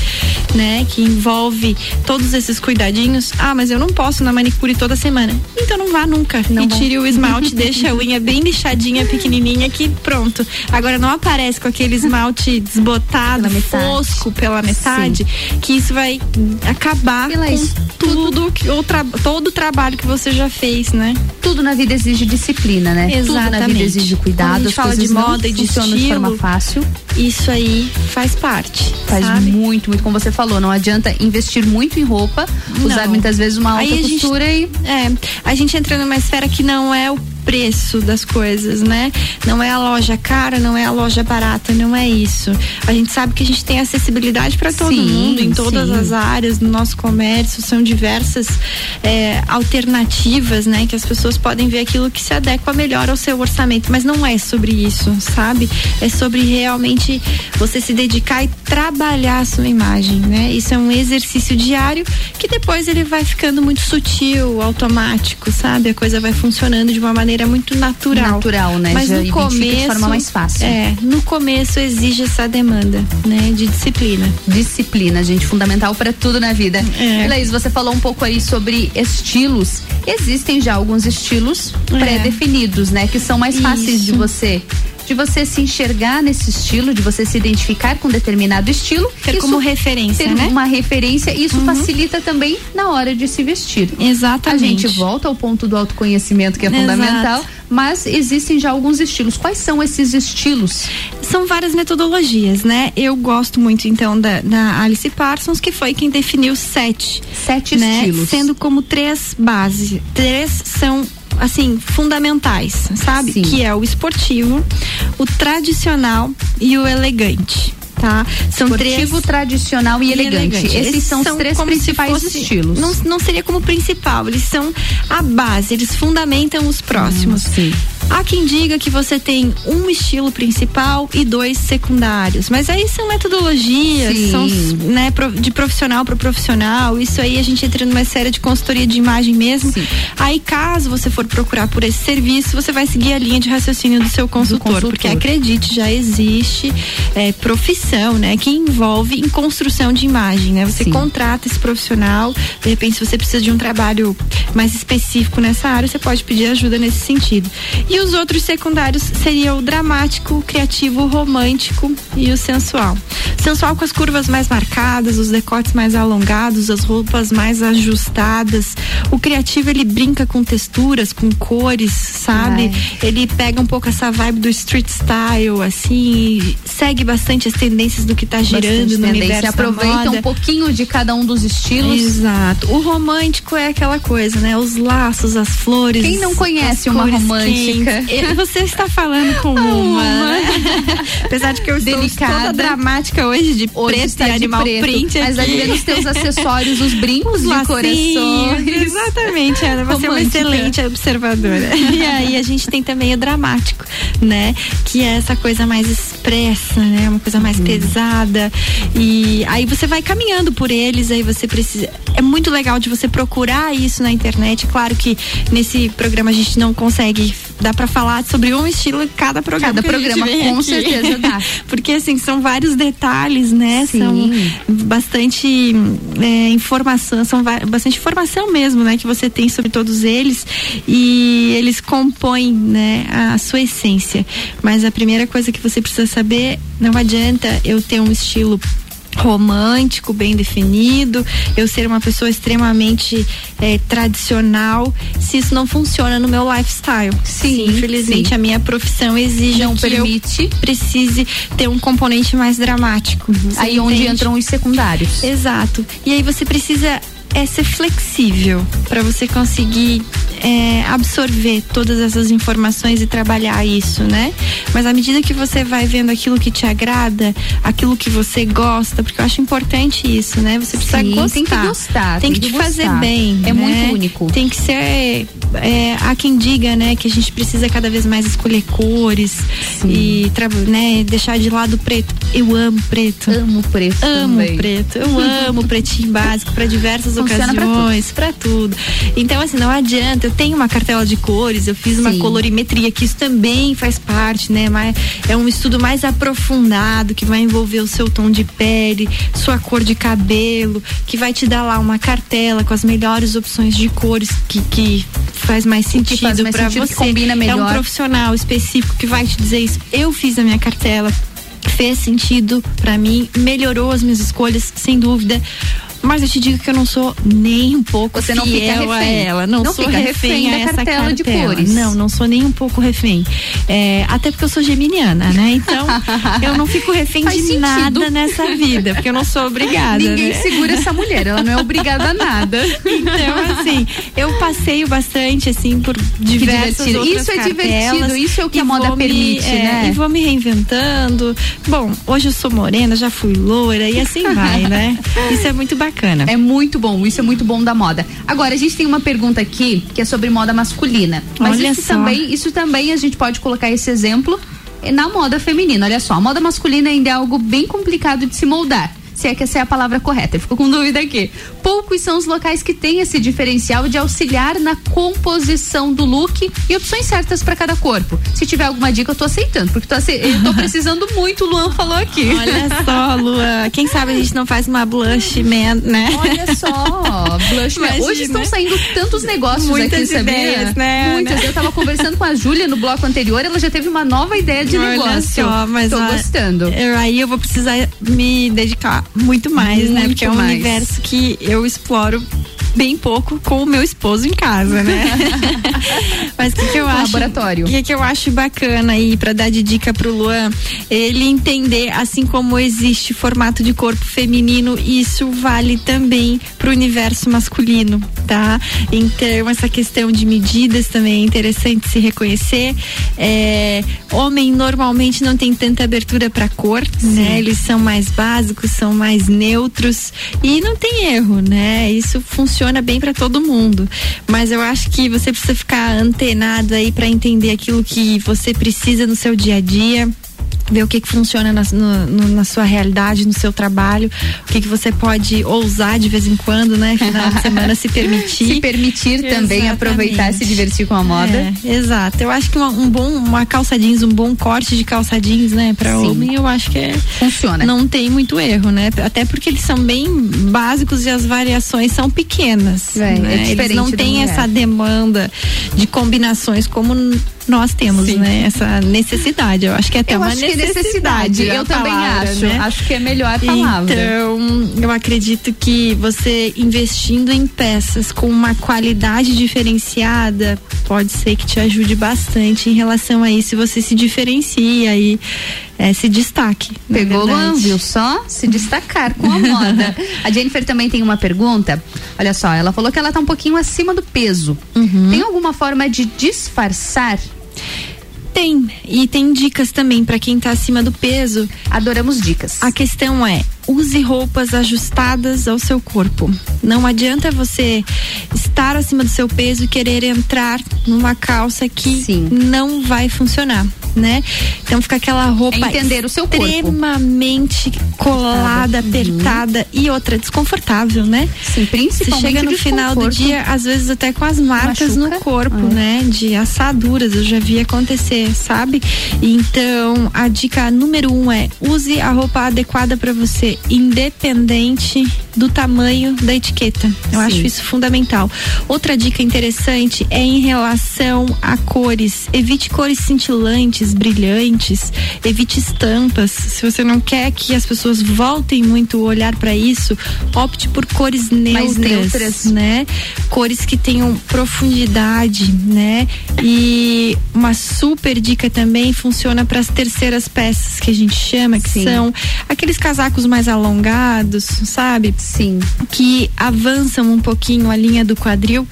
né, que envolve todos esses cuidadinhos. Ah, mas eu não posso na manicure toda semana. Então não vá nunca. Não e tire o esmalte, [LAUGHS] deixa a unha bem lixadinha, pequenininha, que pronto. Agora não aparece com aquele esmalte desbotado, pela fosco pela metade, Sim. que isso vai acabar pela com isso. tudo, que, o tra todo o trabalho que você já fez, né? Tudo na vida exige disciplina, né? Exatamente. Tudo na vida exige cuidado. Quando a gente fala de moda e de estilo, de forma fácil. Isso aí faz parte. Faz sabe? muito, muito, como você falou. Não adianta investir muito em roupa, usar não. muitas vezes uma alta costura gente, e. É, a gente entra numa esfera que não é o preço das coisas, né? Não é a loja cara, não é a loja barata, não é isso. A gente sabe que a gente tem acessibilidade para todo sim, mundo, em todas sim. as áreas do nosso comércio, são diversas é, alternativas, né? Que as pessoas podem ver aquilo que se adequa melhor ao seu orçamento, mas não é sobre isso, sabe? É sobre realmente você se dedicar e trabalhar a sua imagem, né? Isso é um exercício diário que depois ele vai ficando muito sutil, automático, sabe? A coisa vai funcionando de uma maneira maneira muito natural. Natural, né? Mas Já no começo, de forma mais fácil. É, no começo exige essa demanda, né? De disciplina. Disciplina, gente, fundamental para tudo na vida. É. Laís, você falou um pouco aí sobre estilos. Existem já alguns estilos é. pré-definidos, né? Que são mais fáceis Isso. de você de você se enxergar nesse estilo, de você se identificar com determinado estilo. Ter isso, como referência, ter né? uma referência. Isso uhum. facilita também na hora de se vestir. Exatamente. A gente volta ao ponto do autoconhecimento que é Exato. fundamental, mas existem já alguns estilos. Quais são esses estilos? São várias metodologias, né? Eu gosto muito então da, da Alice Parsons, que foi quem definiu sete. Sete né? estilos. Sendo como três bases. Três são assim, fundamentais, sabe? Sim. Que é o esportivo, o tradicional e o elegante. Tá? São Esportivo, três... tradicional e, e elegante. elegante. Esses, Esses são, são os três principais fosse, estilos. Não, não seria como principal, eles são a base, eles fundamentam os próximos. Hum, sim. Há quem diga que você tem um estilo principal e dois secundários, mas aí são metodologias, Sim. são né, de profissional para profissional. Isso aí a gente entra numa série de consultoria de imagem mesmo. Sim. Aí, caso você for procurar por esse serviço, você vai seguir a linha de raciocínio do seu consultor, do consultor. porque acredite, já existe é, profissão, né, que envolve em construção de imagem, né? Você Sim. contrata esse profissional, de repente, se você precisa de um trabalho mais específico nessa área, você pode pedir ajuda nesse sentido. E os outros secundários seriam o dramático, o criativo, o romântico e o sensual. Sensual com as curvas mais marcadas, os decotes mais alongados, as roupas mais ajustadas. O criativo ele brinca com texturas, com cores, sabe? Ele pega um pouco essa vibe do street style, assim, segue bastante as tendências do que está girando no universo aproveita um pouquinho de cada um dos estilos. Exato. O romântico é aquela coisa, né? Os laços, as flores. Quem não conhece uma romântica? [LAUGHS] Você está falando com uma. uma. Né? [LAUGHS] Apesar de que eu Delicada. estou toda dramática hoje de hoje preto e animal preto, print. Mas ali nos teus acessórios, os brincos os de coração. Exatamente, Ana. Você Romântica. é uma excelente observadora. [LAUGHS] E aí a gente tem também o dramático, né? Que é essa coisa mais expressa, né? Uma coisa mais hum. pesada. E aí você vai caminhando por eles, aí você precisa. é muito legal de você procurar isso na internet. Claro que nesse programa a gente não consegue dá para falar sobre um estilo em cada programa. Cada programa, com aqui. certeza dá. [LAUGHS] Porque assim, são vários detalhes, né? Sim. São bastante é, informação, são bastante informação mesmo, né? Que você tem sobre todos eles e eles compõem, né? A sua essência. Mas a primeira coisa que você precisa saber, não adianta eu ter um estilo romântico, bem definido, eu ser uma pessoa extremamente é, tradicional, se isso não funciona no meu lifestyle. Sim, infelizmente sim. a minha profissão exige não que permite. eu precise ter um componente mais dramático. Aí onde entram os secundários. Exato. E aí você precisa é ser flexível para você conseguir é, absorver todas essas informações e trabalhar isso, né? Mas à medida que você vai vendo aquilo que te agrada, aquilo que você gosta, porque eu acho importante isso, né? Você precisa Sim, gostar. Tem que gostar. Tem, tem que, que te fazer bem. É né? muito único. Tem que ser. É, há quem diga, né, que a gente precisa cada vez mais escolher cores Sim. e né, deixar de lado o preto. Eu amo preto. Amo preto. Amo também. preto. Eu amo [LAUGHS] pretinho básico para diversas ocasiões, para tudo. Então, assim, não adianta. Eu tenho uma cartela de cores, eu fiz uma Sim. colorimetria, que isso também faz parte, né? Mas é um estudo mais aprofundado que vai envolver o seu tom de pele, sua cor de cabelo, que vai te dar lá uma cartela com as melhores opções de cores que, que faz mais sentido para você. Combina melhor. É um profissional específico que vai te dizer isso. Eu fiz a minha cartela, fez sentido para mim, melhorou as minhas escolhas, sem dúvida. Mas eu te digo que eu não sou nem um pouco Você não fica fiel a refém. ela. Não, Não sou fica refém, refém a da essa cartela de cores. Não, não sou nem um pouco refém. É, até porque eu sou geminiana, né? Então [LAUGHS] eu não fico refém Faz de sentido. nada nessa vida, porque eu não sou obrigada. Ninguém né? segura essa mulher, ela não é obrigada a nada. Então, assim, eu passeio bastante, assim, por diversas divertido. outras Isso é cartelas divertido, isso é o que a moda me- permite, é, né? E vou me reinventando. Bom, hoje eu sou morena, já fui loira e assim vai, né? Isso é muito bacana. É muito bom, isso é muito bom da moda. Agora, a gente tem uma pergunta aqui que é sobre moda masculina. Mas Olha isso só. também, isso também a gente pode colocar esse exemplo na moda feminina. Olha só, a moda masculina ainda é algo bem complicado de se moldar. Se é que essa é a palavra correta, eu fico com dúvida aqui. Poucos são os locais que têm esse diferencial de auxiliar na composição do look e opções certas para cada corpo. Se tiver alguma dica, eu tô aceitando, porque tô, ace- eu tô [LAUGHS] precisando muito, o Luan falou aqui. Olha só, Lua. Quem sabe a gente não faz uma blush man, né? Olha só, blush man. Hoje estão saindo tantos negócios Muitas aqui, sabia? ideias, né, Muitas. Ana? Eu tava conversando com a Júlia no bloco anterior, ela já teve uma nova ideia de Olha negócio. só, mas Tô ó, gostando. eu- aí eu vou precisar me dedicar muito mais, né? Muito Porque é um mais. universo que eu exploro bem pouco com o meu esposo em casa, né? [LAUGHS] Mas o que, que eu acho? Laboratório. O que, que eu acho bacana aí para dar de dica pro Luan, ele entender assim como existe formato de corpo feminino, isso vale também pro universo masculino, tá? Então essa questão de medidas também é interessante se reconhecer. É, homem normalmente não tem tanta abertura para cor, né? Eles são mais básicos, são mais neutros e não tem erro, né? Isso funciona bem para todo mundo. Mas eu acho que você precisa ficar antenado aí para entender aquilo que você precisa no seu dia a dia ver o que, que funciona na, no- na sua realidade, no seu trabalho, o que, que você pode ousar de vez em quando, né? Final [LAUGHS] de semana se permitir. Se permitir também Exatamente. aproveitar e se divertir com a moda. É, exato. Eu acho que uma, um bom, uma calça jeans, um bom corte de calça jeans, né, para homem, eu acho que é, Funciona. não tem muito erro, né? Até porque eles são bem básicos e as variações são pequenas. É, é né? Eles diferente não da têm essa demanda de combinações como nós temos, Sim. né? Essa necessidade. Eu acho que é até eu uma acho que é necessidade. necessidade. Eu também palavra, acho. né? Acho que é melhor a palavra. Então, eu acredito que você investindo em peças com uma qualidade diferenciada pode ser que te ajude bastante em relação a isso. Você se diferencia e eh, se destaque. Pegou. Luan, viu só? Se destacar com a [LAUGHS] moda. A Jennifer também tem uma pergunta. Olha só, ela falou que ela tá um pouquinho acima do peso. Uhum. Tem alguma forma de disfarçar? Tem. E tem dicas também para quem tá acima do peso. Adoramos dicas. A questão é, use roupas ajustadas ao seu corpo. Não adianta você estar acima do seu peso e querer entrar numa calça que Sim. não vai funcionar. Né? Então fica aquela roupa é entender o seu corpo. extremamente colada, uhum. apertada e outra desconfortável, né? Sim, principalmente Você chega no final do dia, às vezes até com as marcas Machuca. no corpo, uhum. né? De assaduras, eu já vi acontecer, sabe? Então, a dica número um é use a roupa adequada para você, independente do tamanho da etiqueta. Eu Sim. acho isso fundamental. Outra dica interessante é em relação a cores. Evite cores cintilantes, brilhantes, evite estampas. Se você não quer que as pessoas voltem muito o olhar para isso, opte por cores neutras, neutras, né? Cores que tenham profundidade, né? E uma super dica também funciona para as terceiras peças que a gente chama, que Sim. são aqueles casacos mais alongados, sabe? Sim. Que avançam um pouquinho a linha do quadril,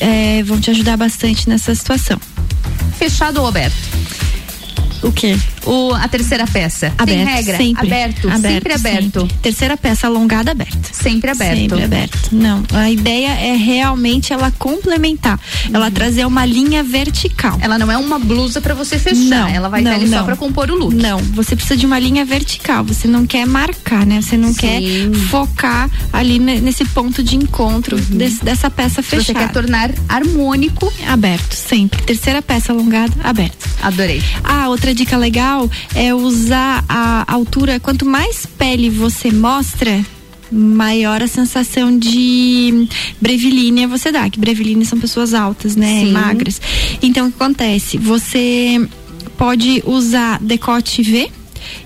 é, vão te ajudar bastante nessa situação. Fechado ou aberto? O quê? O, a terceira peça. Aberto, Tem regra? Sempre. Aberto, aberto sempre aberto. Sempre. Terceira peça alongada aberta. Sempre aberto. Sempre aberto. Não, a ideia é realmente ela complementar, uhum. ela trazer uma linha vertical. Ela não é uma blusa para você fechar, não, ela vai não, estar ali não. só para compor o look. Não, você precisa de uma linha vertical, você não quer marcar, né? Você não Sim. quer focar ali nesse ponto de encontro uhum. desse, dessa peça fechada. Você quer tornar harmônico. Aberto, sempre. Terceira peça alongada, aberto. Adorei. Ah, outra dica legal é usar a altura. Quanto mais pele você mostra, maior a sensação de brevilínea você dá. Que brevilínea são pessoas altas, né? Sim. Magras. Então, o que acontece? Você pode usar decote V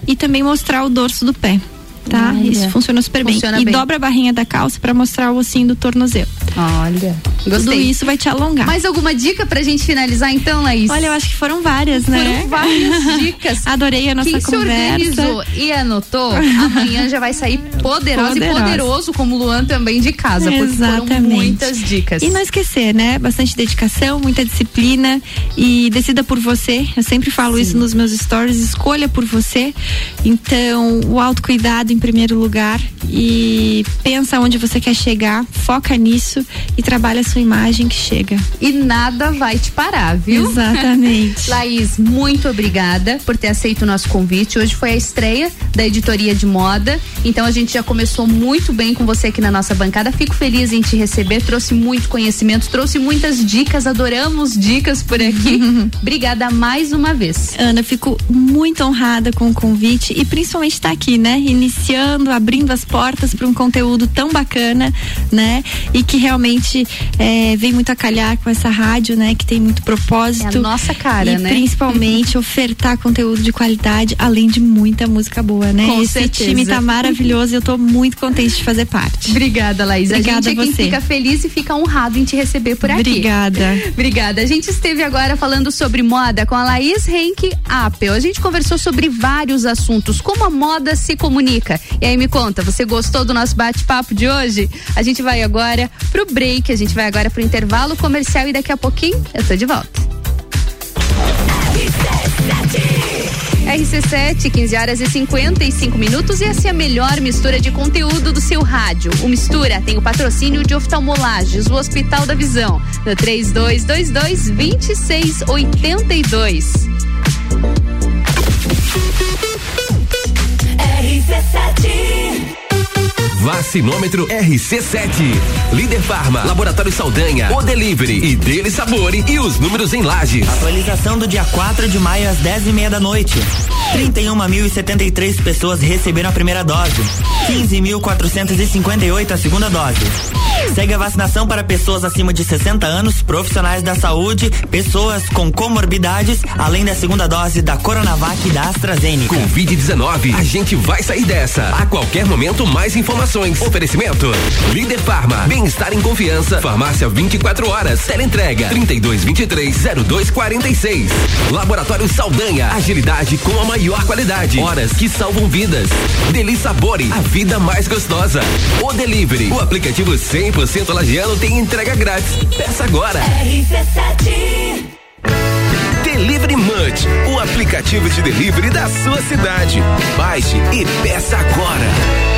e também mostrar o dorso do pé tá? Olha. Isso funciona super funciona bem. E dobra a barrinha da calça para mostrar o ossinho do tornozelo. Olha, gostei. Tudo isso vai te alongar. Mais alguma dica pra gente finalizar então, Laís? Olha, eu acho que foram várias, né? Foram várias [LAUGHS] dicas. Adorei a nossa Quem conversa. Quem se organizou e anotou, amanhã já vai sair poderosa, [LAUGHS] poderosa. e poderoso, como o Luan também de casa, porque Exatamente. foram muitas dicas. E não esquecer, né? Bastante dedicação, muita disciplina e decida por você. Eu sempre falo Sim. isso nos meus stories, escolha por você. Então, o autocuidado em primeiro lugar e pensa onde você quer chegar, foca nisso e trabalha a sua imagem que chega. E nada vai te parar, viu? Exatamente. [LAUGHS] Laís, muito obrigada por ter aceito o nosso convite. Hoje foi a estreia da editoria de moda, então a gente já começou muito bem com você aqui na nossa bancada. Fico feliz em te receber, trouxe muito conhecimento, trouxe muitas dicas, adoramos dicas por aqui. [LAUGHS] obrigada mais uma vez. Ana, fico muito honrada com o convite e principalmente estar tá aqui, né? Iniciando abrindo as portas para um conteúdo tão bacana, né? E que realmente é, vem muito a calhar com essa rádio, né? Que tem muito propósito. É a nossa cara, e né? Principalmente [LAUGHS] ofertar conteúdo de qualidade, além de muita música boa, né? Com Esse certeza. time tá maravilhoso e eu tô muito contente de fazer parte. Obrigada, Laís. Obrigada a gente é quem fica feliz e fica honrado em te receber por aqui. Obrigada. Obrigada. A gente esteve agora falando sobre moda com a Laís Henke Apple. A gente conversou sobre vários assuntos, como a moda se comunica. E aí me conta, você gostou do nosso bate-papo de hoje? A gente vai agora pro break, a gente vai agora pro intervalo comercial e daqui a pouquinho eu tô de volta. RC7, 15 horas e 55 minutos e essa é a melhor mistura de conteúdo do seu rádio. O Mistura tem o patrocínio de oftalmolages, o Hospital da Visão, no 3222 2682. RC7 Vacinômetro RC7. Líder Farma, Laboratório Saldanha, O Delivery e Dele Sabore e os números em lajes. Atualização do dia 4 de maio às 10 e meia da noite. 31.073 pessoas receberam a primeira dose. 15.458 a segunda dose. Segue a vacinação para pessoas acima de 60 anos, profissionais da saúde, pessoas com comorbidades, além da segunda dose da Coronavac e da AstraZeneca. Covid-19, a gente vai sair dessa. A qualquer momento, mais informações. Oferecimento: Líder Farma, bem-estar em confiança. Farmácia 24 horas. Teleentrega 3223-0246. Laboratório Saldanha, agilidade com a maior qualidade. Horas que salvam vidas. Deli Sabore, a vida mais gostosa. O Delivery, o aplicativo 100% lagiano tem entrega grátis. Peça agora. RC7 Delivery Munch, o aplicativo de delivery da sua cidade. Baixe e peça agora.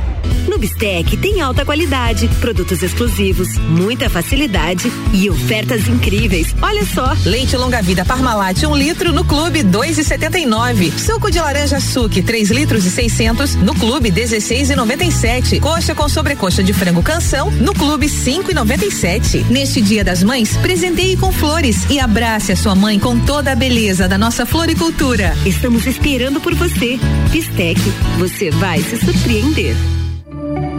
No Bistec tem alta qualidade, produtos exclusivos, muita facilidade e ofertas incríveis. Olha só. Leite longa vida Parmalat 1 um litro no Clube 2,79. Suco de laranja Suque 3 litros e 600 no Clube 16,97. Coxa com sobrecoxa de frango canção no Clube 5,97. Neste Dia das Mães, presenteie com flores e abrace a sua mãe com toda a beleza da nossa floricultura. Estamos esperando por você. Bistec, você vai se surpreender.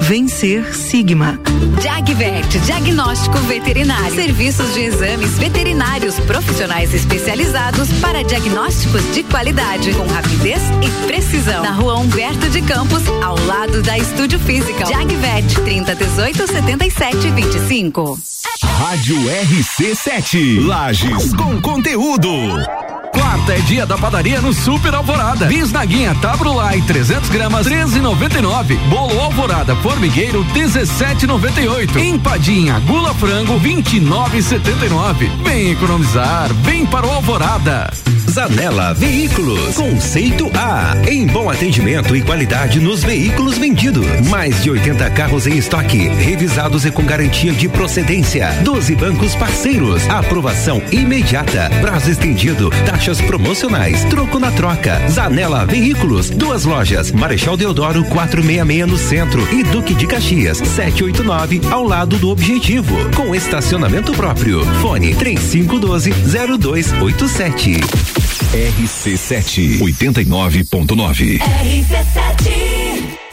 Vencer Sigma. Jagvet, diagnóstico veterinário. Serviços de exames veterinários profissionais especializados para diagnósticos de qualidade, com rapidez e precisão. Na rua Humberto de Campos, ao lado da Estúdio Física. Jagvet, 30 18 77 25. Rádio RC7. Lages com conteúdo. Quarta é dia da padaria no Super Alvorada. Bisnaguinha Tabrulai 300 gramas 13,99. Bolo Alvorada Formigueiro 17,98. Empadinha Gula Frango 29,79. Vem economizar, vem para o Alvorada. Zanela Veículos. Conceito A. Em bom atendimento e qualidade nos veículos vendidos. Mais de 80 carros em estoque, revisados e com garantia de procedência. 12 bancos parceiros. Aprovação imediata. Prazo estendido. Taxas promocionais. Troco na troca. Zanela Veículos. Duas lojas. Marechal Deodoro 466 no centro e Duque de Caxias 789 ao lado do Objetivo. Com estacionamento próprio. Fone 3512 0287. RC7 89.9. RC7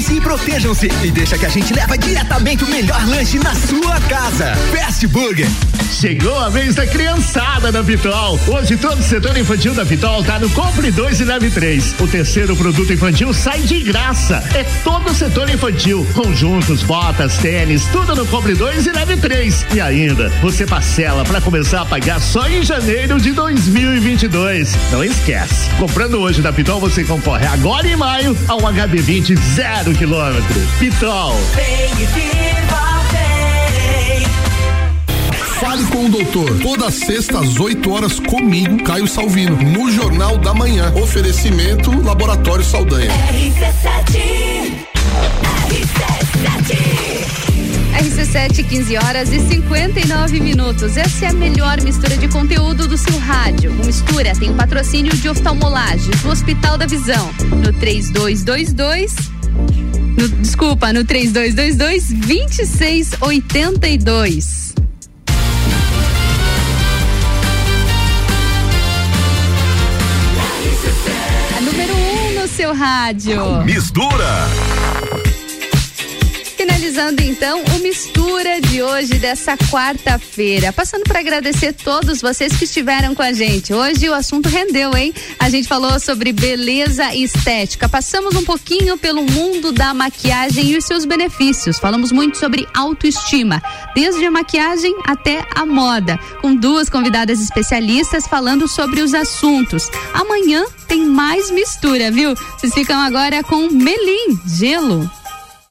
1414. Cuidem-se e protejam-se e deixa que a gente leva diretamente o melhor lanche na sua casa. Fast Burger. Chegou a vez da criançada da Pitol. Hoje todo o setor infantil da Pitol tá no Compre 2 e Leve 3. O terceiro produto infantil sai de graça. É todo o setor infantil. Conjuntos, botas, tênis, tudo no Compre 2 e Leve 3. E ainda, você parcela para começar a pagar só em janeiro de 2022. Não esquece. Comprando hoje da Pitol, você concorre agora em maio a um HB20 zero quilômetro. Pitol. Fale com o doutor. Toda sexta às 8 horas comigo, Caio Salvino, no Jornal da Manhã. Oferecimento Laboratório Saldanha. RC7 RC7, 15 horas e 59 minutos. Essa é a melhor mistura de conteúdo do seu rádio. O Mistura tem patrocínio de oftalmolagens do Hospital da Visão. No 3222. No, desculpa, no 3222 2682. A número 1 um no seu rádio. Mistura. Finalizando então o mistura de hoje dessa quarta-feira. Passando para agradecer todos vocês que estiveram com a gente. Hoje o assunto rendeu, hein? A gente falou sobre beleza e estética. Passamos um pouquinho pelo mundo da maquiagem e os seus benefícios. Falamos muito sobre autoestima, desde a maquiagem até a moda, com duas convidadas especialistas falando sobre os assuntos. Amanhã tem mais mistura, viu? Vocês ficam agora com Melim, gelo.